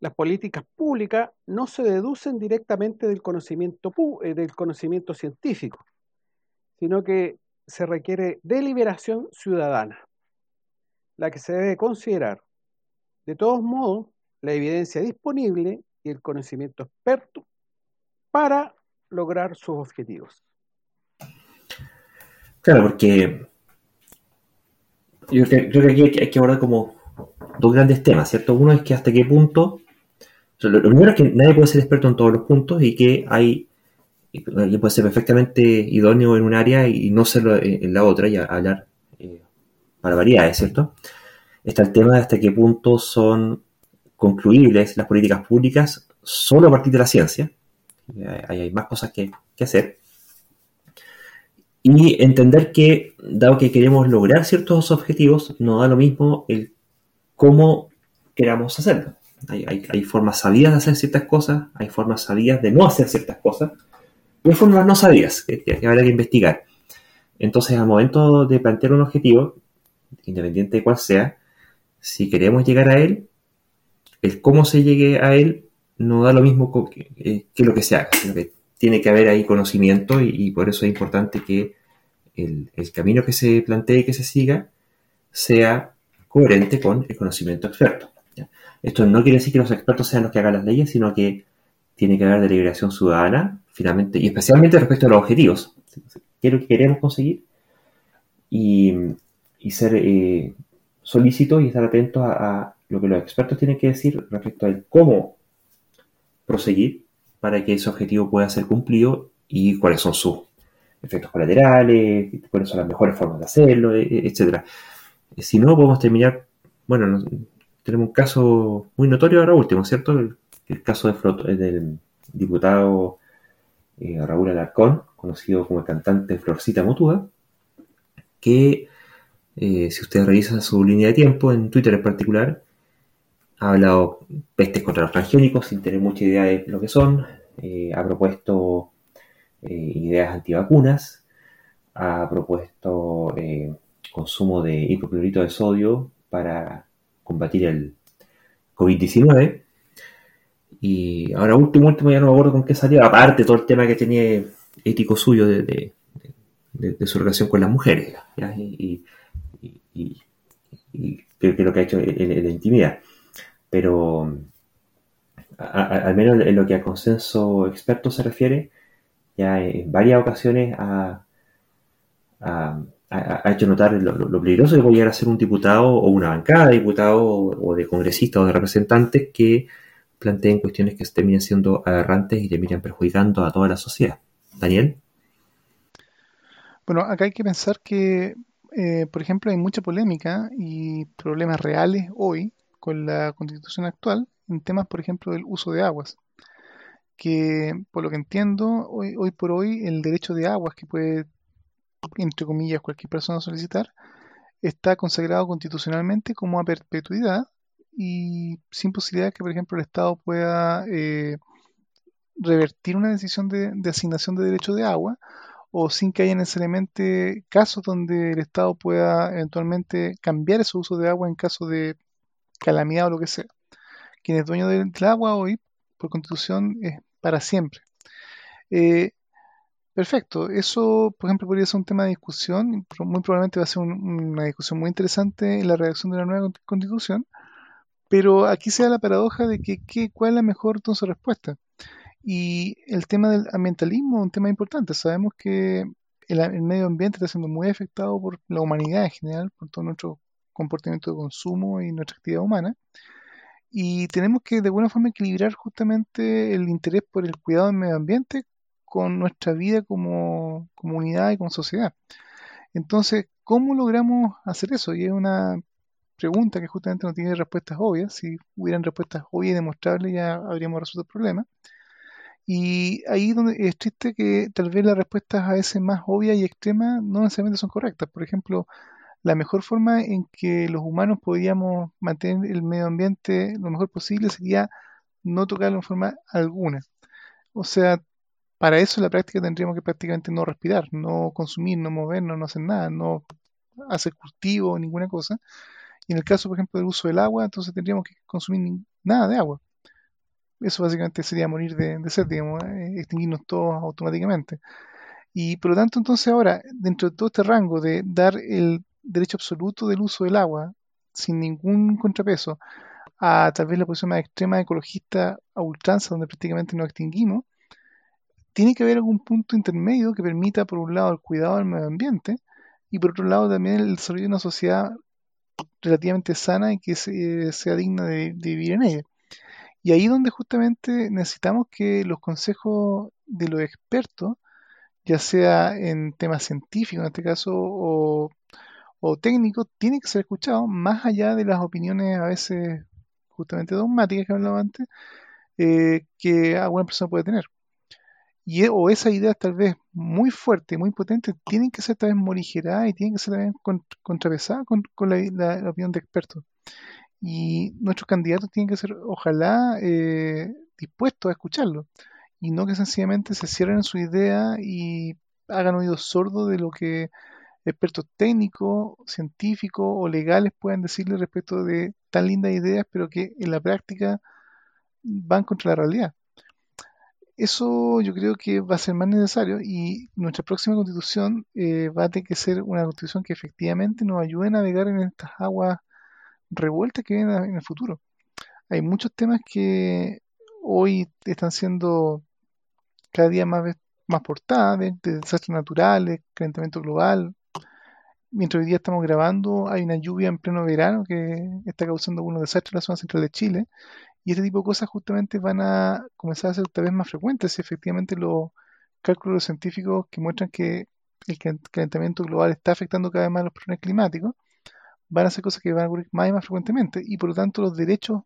Las políticas públicas no se deducen directamente del conocimiento, eh, del conocimiento científico, sino que se requiere deliberación ciudadana, la que se debe considerar, de todos modos, la evidencia disponible el conocimiento experto para lograr sus objetivos. Claro, porque yo creo, que aquí hay que abordar como dos grandes temas, ¿cierto? Uno es que hasta qué punto, lo, primero es que nadie puede ser experto en todos los puntos y que hay, alguien puede ser perfectamente idóneo en un área y no serlo en, la otra y hablar eh, para variedades, ¿cierto? Está el tema de hasta qué punto son concluibles las políticas públicas solo a partir de la ciencia. Hay, hay más cosas que, que hacer. Y entender que, dado que queremos lograr ciertos objetivos, no da lo mismo el cómo queramos hacerlo. Hay, formas sabidas de hacer ciertas cosas, hay formas sabidas de no hacer ciertas cosas, y hay formas no sabidas que, que habrá que investigar. Entonces, al momento de plantear un objetivo, independiente de cuál sea, si queremos llegar a él, el cómo se llegue a él no da lo mismo que, lo que se haga, sino que tiene que haber ahí conocimiento y, por eso es importante que el, camino que se plantee y que se siga sea coherente con el conocimiento experto. Esto no quiere decir que los expertos sean los que hagan las leyes, sino que tiene que haber deliberación ciudadana, finalmente, y especialmente respecto a los objetivos. ¿Qué es lo que queremos conseguir? Y, ser eh, solícitos y estar atentos a, lo que los expertos tienen que decir respecto a cómo proseguir para que ese objetivo pueda ser cumplido y cuáles son sus efectos colaterales, cuáles son las mejores formas de hacerlo, e, e, etc. Si no, podemos terminar, bueno, tenemos un caso muy notorio ahora último, ¿cierto? El, caso de eh, del diputado eh, Raúl Alarcón, conocido como el cantante Florcita Motuda, que eh, si ustedes revisan su línea de tiempo, en Twitter en particular, ha hablado pestes contra los transgénicos sin tener mucha idea de lo que son, eh, ha propuesto eh, ideas antivacunas, ha propuesto eh, consumo de hipoclorito de sodio para combatir el COVID-19. Y ahora último, último, ya no me acuerdo con qué salió, aparte todo el tema que tenía ético suyo de, su relación con las mujeres, Y, creo que lo que ha hecho en la intimidad pero al menos en lo que a consenso experto se refiere, ya en varias ocasiones ha, hecho notar lo, peligroso que puede ser un diputado o una bancada de diputados o de congresistas o de representantes que planteen cuestiones que terminen siendo aberrantes y terminen perjudicando a toda la sociedad. Daniel. Bueno, acá hay que pensar que, eh, por ejemplo, hay mucha polémica y problemas reales hoy con la constitución actual en temas, por ejemplo, del uso de aguas. Que, por lo que entiendo, hoy, por hoy el derecho de aguas que puede, entre comillas, cualquier persona solicitar, está consagrado constitucionalmente como a perpetuidad y sin posibilidad que, por ejemplo, el Estado pueda eh, revertir una decisión de, de, asignación de derecho de agua o sin que haya necesariamente casos donde el Estado pueda eventualmente cambiar ese uso de agua en caso de calamidad o lo que sea. Quien es dueño del, agua hoy, por constitución, es para siempre. Eh, perfecto, eso, por ejemplo, podría ser un tema de discusión, muy probablemente va a ser una discusión muy interesante en la redacción de la nueva constitución, pero aquí se da la paradoja de que, cuál es la mejor entonces respuesta. Y el tema del ambientalismo es un tema importante. Sabemos que el, el, medio ambiente está siendo muy afectado por la humanidad en general, por todo nuestro comportamiento de consumo y nuestra actividad humana. Y tenemos que de alguna forma equilibrar justamente el interés por el cuidado del medio ambiente con nuestra vida como comunidad y como sociedad. Entonces, ¿cómo logramos hacer eso? Y es una pregunta que justamente no tiene respuestas obvias. Si hubieran respuestas obvias y demostrables ya habríamos resuelto el problema. Y ahí donde es triste que tal vez las respuestas a veces más obvias y extremas no necesariamente son correctas. Por ejemplo, la mejor forma en que los humanos podríamos mantener el medio ambiente lo mejor posible sería no tocarlo en forma alguna. O sea, para eso en la práctica tendríamos que prácticamente no respirar, no consumir, no movernos, no hacer nada, no hacer cultivo, ninguna cosa. Y en el caso, por ejemplo, del uso del agua, entonces tendríamos que consumir nada de agua. Eso básicamente sería morir de, de sed, digamos, eh, extinguirnos todos automáticamente. Y por lo tanto, entonces ahora, dentro de todo este rango de dar el derecho absoluto del uso del agua sin ningún contrapeso a tal vez la posición más extrema ecologista a ultranza, donde prácticamente nos extinguimos, tiene que haber algún punto intermedio que permita, por un lado, el cuidado del medio ambiente y por otro lado también el desarrollo de una sociedad relativamente sana y que sea digna de, vivir en ella. Y ahí donde justamente necesitamos que los consejos de los expertos, ya sea en temas científicos en este caso o, o técnicos, tienen que ser escuchados más allá de las opiniones a veces justamente dogmáticas que hablaba antes, eh, que alguna persona puede tener. Y, e, o esas ideas tal vez muy fuertes, muy potentes, tienen que ser tal vez morigeradas y tienen que ser también contrapesadas con, la, opinión de expertos. Y nuestros candidatos tienen que ser, ojalá, eh, dispuestos a escucharlo. Y no que sencillamente se cierren en su idea y hagan oídos sordos de lo que expertos técnicos, científicos o legales pueden decirle respecto de tan lindas ideas, pero que en la práctica van contra la realidad. Eso yo creo que va a ser más necesario y nuestra próxima constitución eh, va a tener que ser una constitución que efectivamente nos ayude a navegar en estas aguas revueltas que vienen en el futuro. Hay muchos temas que hoy están siendo cada día más, más portadas, de desastres naturales, calentamiento global, mientras hoy día estamos grabando, hay una lluvia en pleno verano que está causando algunos desastres en la zona central de Chile. Y este tipo de cosas justamente van a comenzar a ser cada vez más frecuentes si efectivamente los cálculos científicos que muestran que el calentamiento global está afectando cada vez más los problemas climáticos, van a ser cosas que van a ocurrir más y más frecuentemente. Y por lo tanto los derechos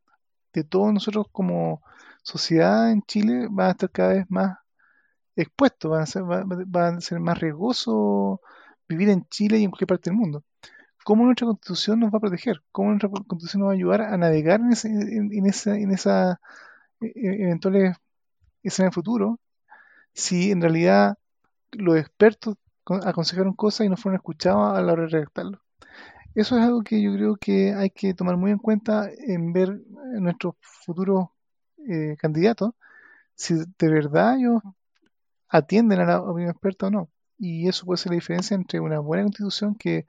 de todos nosotros como sociedad en Chile van a estar cada vez más expuestos, van a ser, van a ser más riesgosos vivir en Chile y en cualquier parte del mundo. ¿Cómo nuestra constitución nos va a proteger? ¿Cómo nuestra constitución nos va a ayudar a navegar en, ese, en, esa, en esa e, e, eventuales escenas futuro si en realidad los expertos aconsejaron cosas y no fueron escuchados a la hora de redactarlo? Eso es algo que yo creo que hay que tomar muy en cuenta en ver nuestros futuros eh, candidatos, si de verdad ellos atienden a la opinión experta o no y eso puede ser la diferencia entre una buena constitución que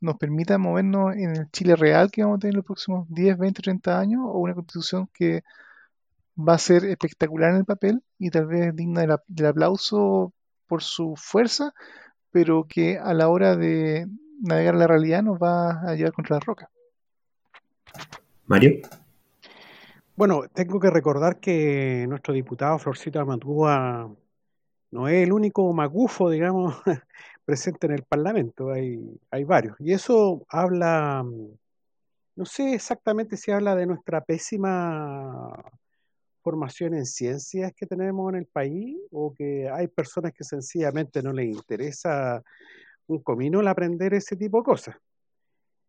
nos permita movernos en el Chile real que vamos a tener en los próximos 10, 20, 30 años o una constitución que va a ser espectacular en el papel y tal vez digna del aplauso por su fuerza, pero que a la hora de navegar la realidad nos va a llevar contra la roca. Mario. Bueno, tengo que recordar que nuestro diputado Florcito Amatúa no es el único magufo, digamos, presente en el Parlamento, hay, hay varios. Y eso habla, mm, no sé exactamente si habla de nuestra pésima formación en ciencias que tenemos en el país o que hay personas que sencillamente no les interesa un comino el aprender ese tipo de cosas.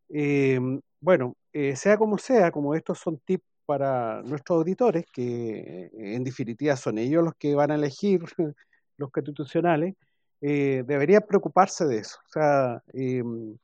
Eh, bueno, eh, sea como sea, como estos son tips para nuestros auditores, que en definitiva son ellos los que van a elegir los constitucionales, eh, deberían preocuparse de eso. O sea, em,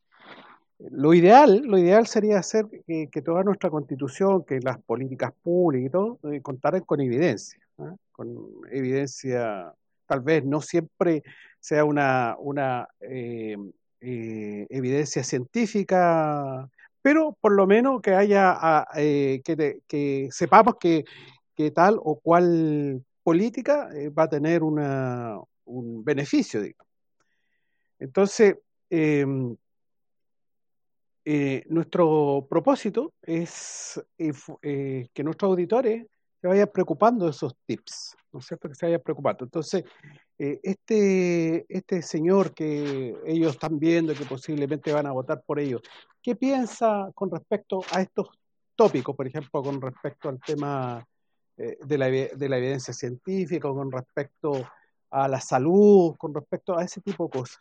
lo ideal, lo ideal sería hacer que, toda nuestra constitución, que las políticas públicas y todo, eh, contaran con evidencia, ¿ah? con evidencia, tal vez no siempre sea una, una em, eh, evidencia científica, pero por lo menos que haya, ah, que, que sepamos que, que tal o cual política eh, va a tener un beneficio, digamos. Entonces, em, eh, nuestro propósito es eh, que nuestros auditores se vayan preocupando de esos tips, ¿no es cierto? Que se vayan preocupando. Entonces, este, este señor que ellos están viendo que posiblemente van a votar por ellos, ¿qué piensa con respecto a estos tópicos, por ejemplo, con respecto al tema eh, de, la, de la evidencia científica, con respecto a la salud, con respecto a ese tipo de cosas.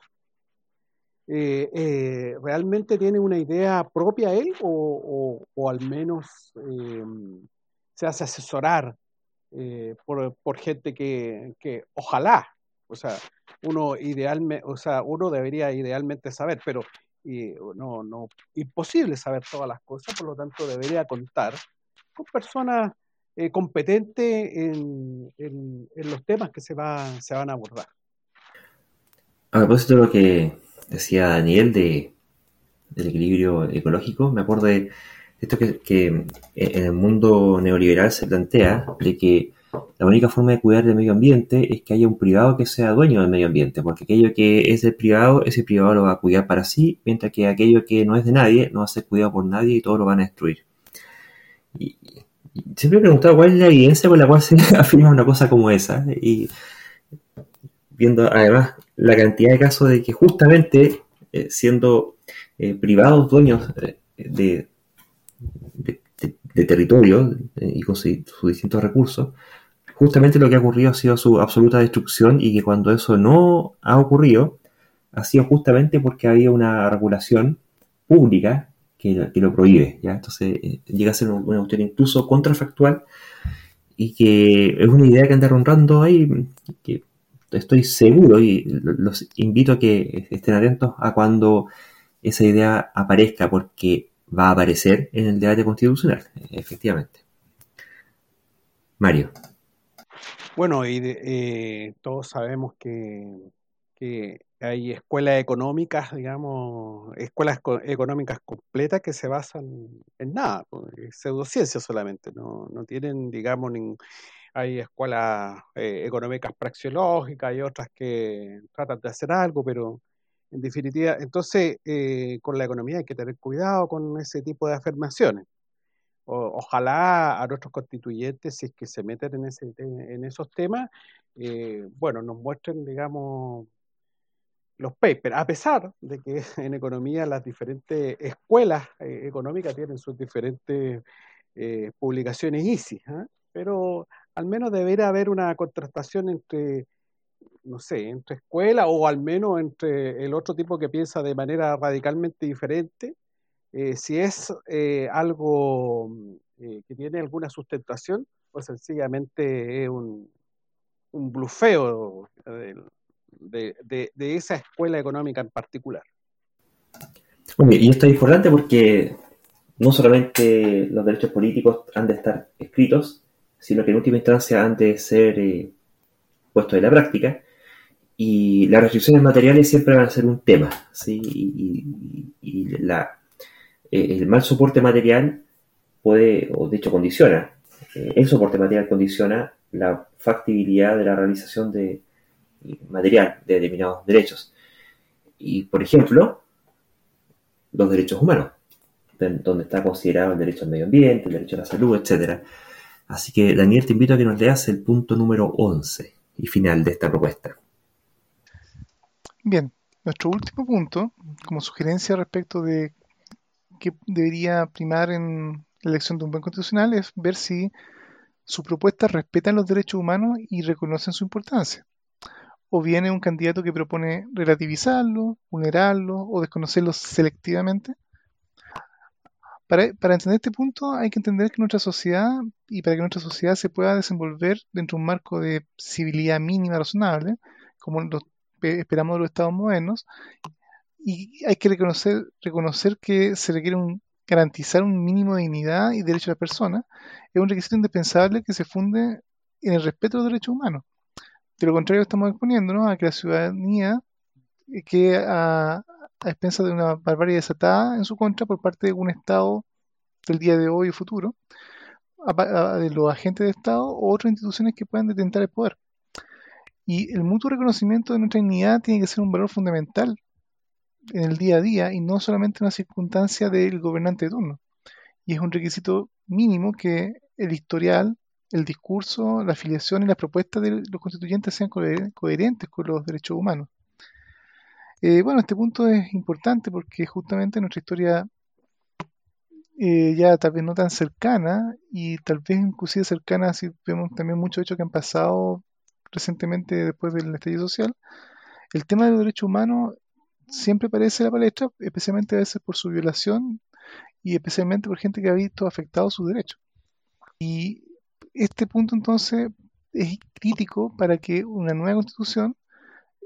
Eh, eh, ¿Realmente tiene una idea propia él o, o, al menos se hace asesorar por, por, gente que, que, ojalá, o sea, uno idealmente, o sea, uno debería idealmente saber, pero no, no, imposible saber todas las cosas, por lo tanto debería contar con personas eh, competentes en, los temas que se, va, se van a abordar. A propósito de lo que decía Daniel de, del equilibrio ecológico, me acuerdo de esto que, que en el mundo neoliberal se plantea de que la única forma de cuidar del medio ambiente es que haya un privado que sea dueño del medio ambiente, porque aquello que es del privado, ese privado lo va a cuidar para sí, mientras que aquello que no es de nadie no va a ser cuidado por nadie y todo lo van a destruir. Y, siempre he preguntado cuál es la evidencia con la cual se afirma una cosa como esa. Y viendo además la cantidad de casos de que justamente eh, siendo eh, privados dueños eh, de, de, territorio y con sus distintos recursos, justamente lo que ha ocurrido ha sido su absoluta destrucción y que cuando eso no ha ocurrido, ha sido justamente porque había una regulación pública que, lo prohíbe. ¿ya? Entonces eh, llega a ser una cuestión incluso contrafactual y que es una idea que anda rondando ahí, que estoy seguro y los invito a que estén atentos a cuando esa idea aparezca, porque va a aparecer en el debate constitucional, efectivamente. Mario. Bueno, y eh, todos sabemos que, hay escuelas económicas, digamos, escuelas económicas completas que se basan en nada, pues, pseudociencia solamente, no, no tienen, digamos, hay escuelas eh, económicas praxeológicas, hay otras que tratan de hacer algo, pero en definitiva, entonces eh, con la economía hay que tener cuidado con ese tipo de afirmaciones. Ojalá a nuestros constituyentes, si es que se meten en, ese, en esos temas, eh, bueno, nos muestren, digamos, los papers, a pesar de que en economía las diferentes escuelas eh, económicas tienen sus diferentes eh, publicaciones ICI, ¿ah? pero al menos debería haber una contrastación entre, no sé, entre escuela o al menos entre el otro tipo que piensa de manera radicalmente diferente eh, si es algo eh, que tiene alguna sustentación, pues sencillamente es un, un blufeo de, de, esa escuela económica en particular. y esto es importante porque no solamente los derechos políticos han de estar escritos, sino que en última instancia han de ser puestos en la práctica. Y las restricciones materiales siempre van a ser un tema, ¿sí? y, eh, el mal soporte material puede, o de hecho condiciona, eh, el soporte material condiciona la factibilidad de la realización de material de determinados derechos. Y, por ejemplo, los derechos humanos, donde está considerado el derecho al medio ambiente, el derecho a la salud, etc. Así que, Daniel, te invito a que nos leas el punto número 11 y final de esta propuesta. Bien, nuestro último punto, como sugerencia respecto de que debería primar en la elección de un buen constitucional es ver si sus propuestas respetan los derechos humanos y reconocen su importancia. O viene un candidato que propone relativizarlo, vulnerarlo o desconocerlo selectivamente. Para, entender este punto hay que entender que nuestra sociedad, y para que nuestra sociedad se pueda desenvolver dentro de un marco de civilidad mínima razonable, como lo esperamos de los estados modernos, y hay que reconocer, que se requiere garantizar un mínimo de dignidad y derecho a la persona, es un requisito indispensable que se funde en el respeto a los derechos humanos. De lo contrario, estamos exponiéndonos a que la ciudadanía quede a, a expensas de una barbarie desatada en su contra por parte de un Estado del día de hoy y futuro, de los agentes de Estado o otras instituciones que puedan detentar el poder. Y el mutuo reconocimiento de nuestra dignidad tiene que ser un valor fundamental en el día a día y no solamente una circunstancia del gobernante de turno. Y es un requisito mínimo que el historial, el discurso, la afiliación y las propuestas de los constituyentes sean coherentes con los derechos humanos. Eh, bueno, este punto es importante porque justamente nuestra historia eh, ya tal vez no tan cercana y tal vez inclusive cercana si vemos también muchos hechos que han pasado recientemente después del estallido social, el tema de los derechos humanos siempre aparece la palestra, especialmente a veces por su violación y especialmente por gente que ha visto afectados sus derechos. Y este punto entonces es crítico para que una nueva constitución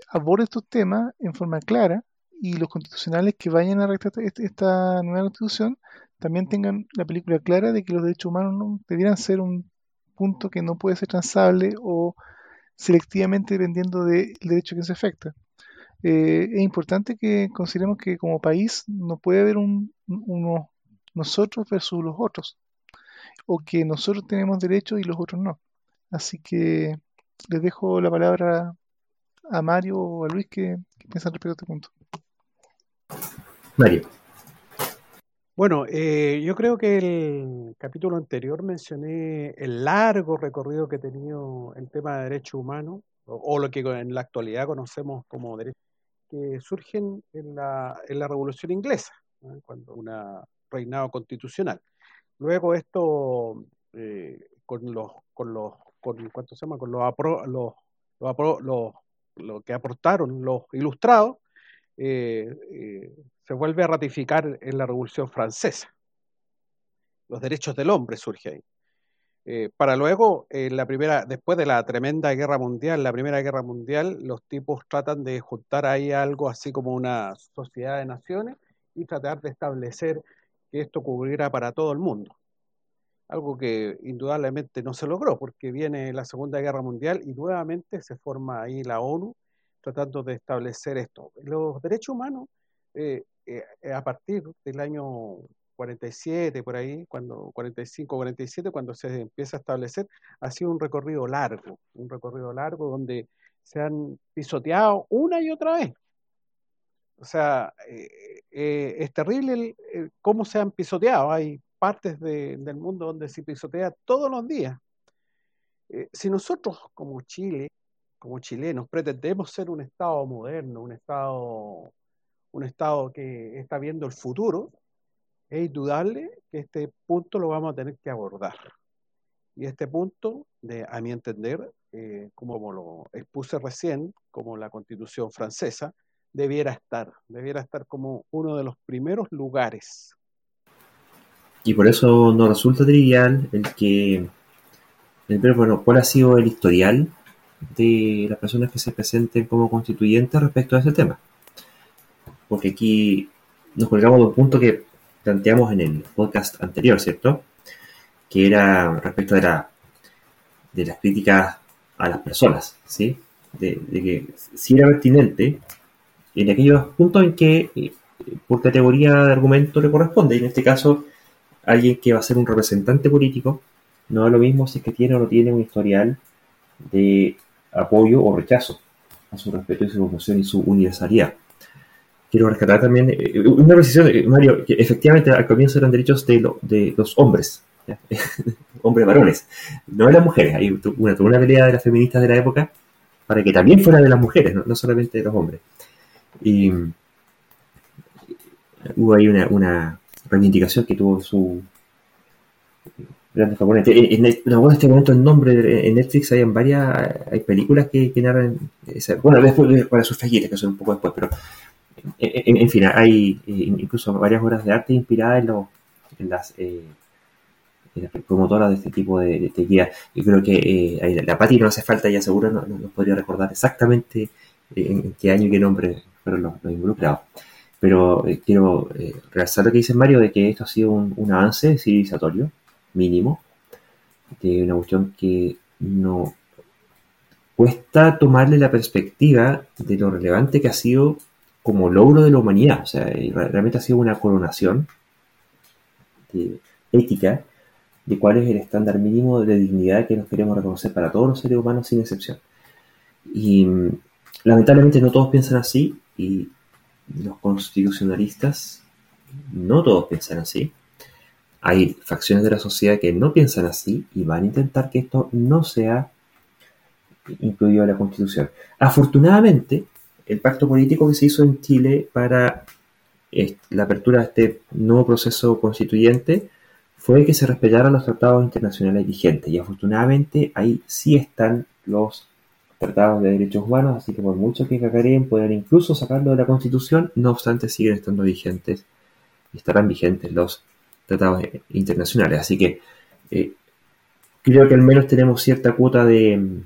aborde estos temas en forma clara y los constitucionales que vayan a redactar esta, esta nueva constitución también tengan la película clara de que los derechos humanos no debieran ser un punto que no puede ser transable o selectivamente dependiendo del derecho que se afecta. Eh, es importante que consideremos que como país no puede haber un, uno, nosotros versus los otros, o que nosotros tenemos derechos y los otros no. Así que les dejo la palabra a Mario o a Luis que, que piensan respecto a este punto. Mario. Bueno, eh, yo creo que el capítulo anterior mencioné el largo recorrido que ha tenido el tema de derechos humanos, o, lo que en la actualidad conocemos como derechos, que surgen en la, en la Revolución Inglesa, cuando una reinado constitucional. Luego esto eh, con los con los con ¿cuánto se llama? con los, los, los, lo que aportaron los ilustrados eh, eh, se vuelve a ratificar en la Revolución Francesa. Los derechos del hombre surge ahí. Para luego, la primera, después de la tremenda guerra mundial, la primera guerra mundial, los tipos tratan de juntar ahí algo así como una sociedad de naciones y tratar de establecer que esto cubriera para todo el mundo. Algo que indudablemente no se logró, porque viene la Segunda Guerra Mundial y nuevamente se forma ahí la ONU tratando de establecer esto. Los derechos humanos, eh, eh, a partir del año 47, por ahí, cuando 45, 47, cuando se empieza a establecer, ha sido un recorrido largo, un recorrido largo donde se han pisoteado una y otra vez. O sea, eh, es terrible cómo se han pisoteado. Hay partes del mundo donde se pisotea todos los días. si nosotros como Chile como chilenos pretendemos ser un Estado moderno, un Estado, un Estado que está viendo el futuro, es indudable que este punto lo vamos a tener que abordar. Y este punto, de, a mi entender, eh, como lo expuse recién, como la constitución francesa, debiera estar, debiera estar como uno de los primeros lugares. Y por eso no resulta trivial el que, el, bueno, ¿cuál ha sido el historial de las personas que se presenten como constituyentes respecto a ese tema. Porque aquí nos colgamos de un punto que planteamos en el podcast anterior, ¿cierto? Que era respecto de, la, de las críticas a las personas, ¿sí? De, que si era pertinente en aquellos puntos en que eh, por categoría de argumento le corresponde. Y en este caso, alguien que va a ser un representante político, no es lo mismo si es que tiene o no tiene un historial de apoyo o rechazo a su respeto y su evolución y su universalidad. Quiero rescatar también eh, una precisión, eh, Mario, que efectivamente al comienzo eran derechos de, de los hombres, hombres varones, no de las mujeres. Hay una, una pelea de las feministas de la época para que también fuera de las mujeres, no, solamente de los hombres. Y mm, hubo ahí una, una reivindicación que tuvo su, grandes japoneses. En, en, este momento el nombre en Netflix hay varias hay películas que, que narran bueno después para sus fallitas que son un poco después pero en, fin hay eh, incluso varias obras de arte inspiradas en, en las eh, las promotoras de este tipo de, de, guías yo creo que eh, la Pati no hace falta ya seguro no, nos podría recordar exactamente en qué año y qué nombre fueron los, involucrados pero quiero realzar lo que dice Mario de que esto ha sido un, avance civilizatorio mínimo, de una cuestión que no cuesta tomarle la perspectiva de lo relevante que ha sido como logro de la humanidad. O sea, realmente ha sido una coronación ética de cuál es el estándar mínimo de dignidad que nos queremos reconocer para todos los seres humanos sin excepción. Y mm, lamentablemente no todos piensan así y los constitucionalistas no todos piensan así. Hay facciones de la sociedad que no piensan así y van a intentar que esto no sea incluido en la Constitución. Afortunadamente, el pacto político que se hizo en Chile para la apertura de este nuevo proceso constituyente fue que se respetaran los tratados internacionales vigentes y afortunadamente ahí sí están los tratados de derechos humanos, así que por mucho que cacareen pueden incluso sacarlo de la Constitución, no obstante siguen estando vigentes y estarán vigentes los tratados internacionales. Así que eh, creo que al menos tenemos cierta cuota de,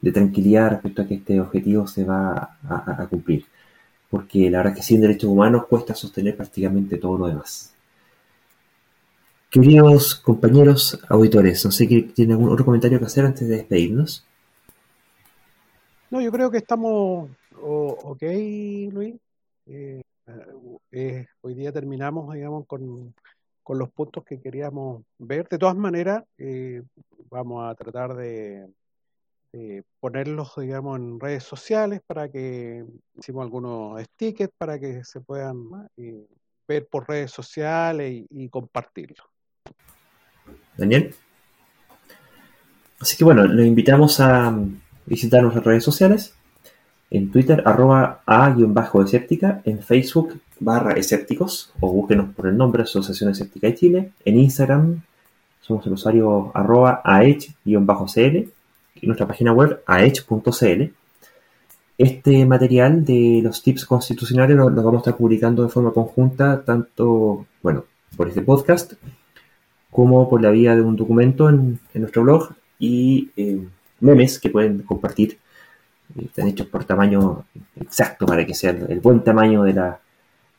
de, tranquilidad respecto a que este objetivo se va a, cumplir. porque la verdad es que sin derechos humanos cuesta sostener prácticamente todo lo demás. Queridos compañeros auditores, no sé si tienen algún otro comentario que hacer antes de despedirnos. No, yo creo que estamos ok, Luis. Eh, eh, hoy día terminamos, digamos, con, los puntos que queríamos ver. De todas maneras, eh, vamos a tratar de, ponerlos, digamos, en redes sociales para que hicimos algunos stickers para que se puedan ver por redes sociales y, y compartirlo. Daniel. Así que bueno, los invitamos a visitar nuestras redes sociales. En Twitter, arroba a-escéptica, en Facebook, barra escépticos, o búsquenos por el nombre Asociación Escéptica de Chile, en Instagram, somos el usuario arroba aech-cl, y nuestra página web aech.cl. Este material de los tips constitucionales lo, vamos a estar publicando de forma conjunta, tanto, bueno, por este podcast, como por la vía de un documento en, nuestro blog y eh, memes que pueden compartir están hechos por tamaño exacto para que sea el, buen tamaño de la,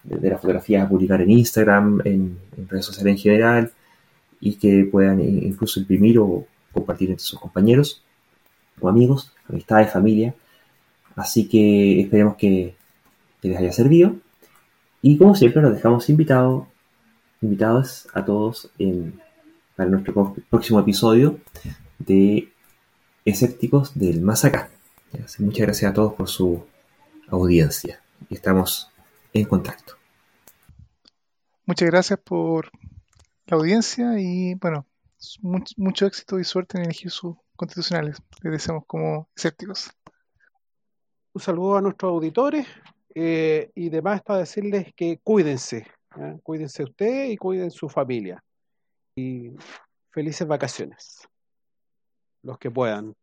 de, la fotografía a publicar en Instagram, en, redes sociales en general, y que puedan incluso imprimir o compartir entre sus compañeros o amigos, amistades, familia. Así que esperemos que, les haya servido. Y como siempre, los dejamos invitados, invitados a todos para nuestro próximo episodio de Escépticos del Más Acá. Muchas gracias a todos por su audiencia y estamos en contacto. Muchas gracias por la audiencia y bueno, mucho, éxito y suerte en elegir sus constitucionales. Les deseamos como escépticos. Un saludo a nuestros auditores eh, y demás para decirles que cuídense, ¿eh? cuídense usted y cuiden su familia. Y felices vacaciones, los que puedan.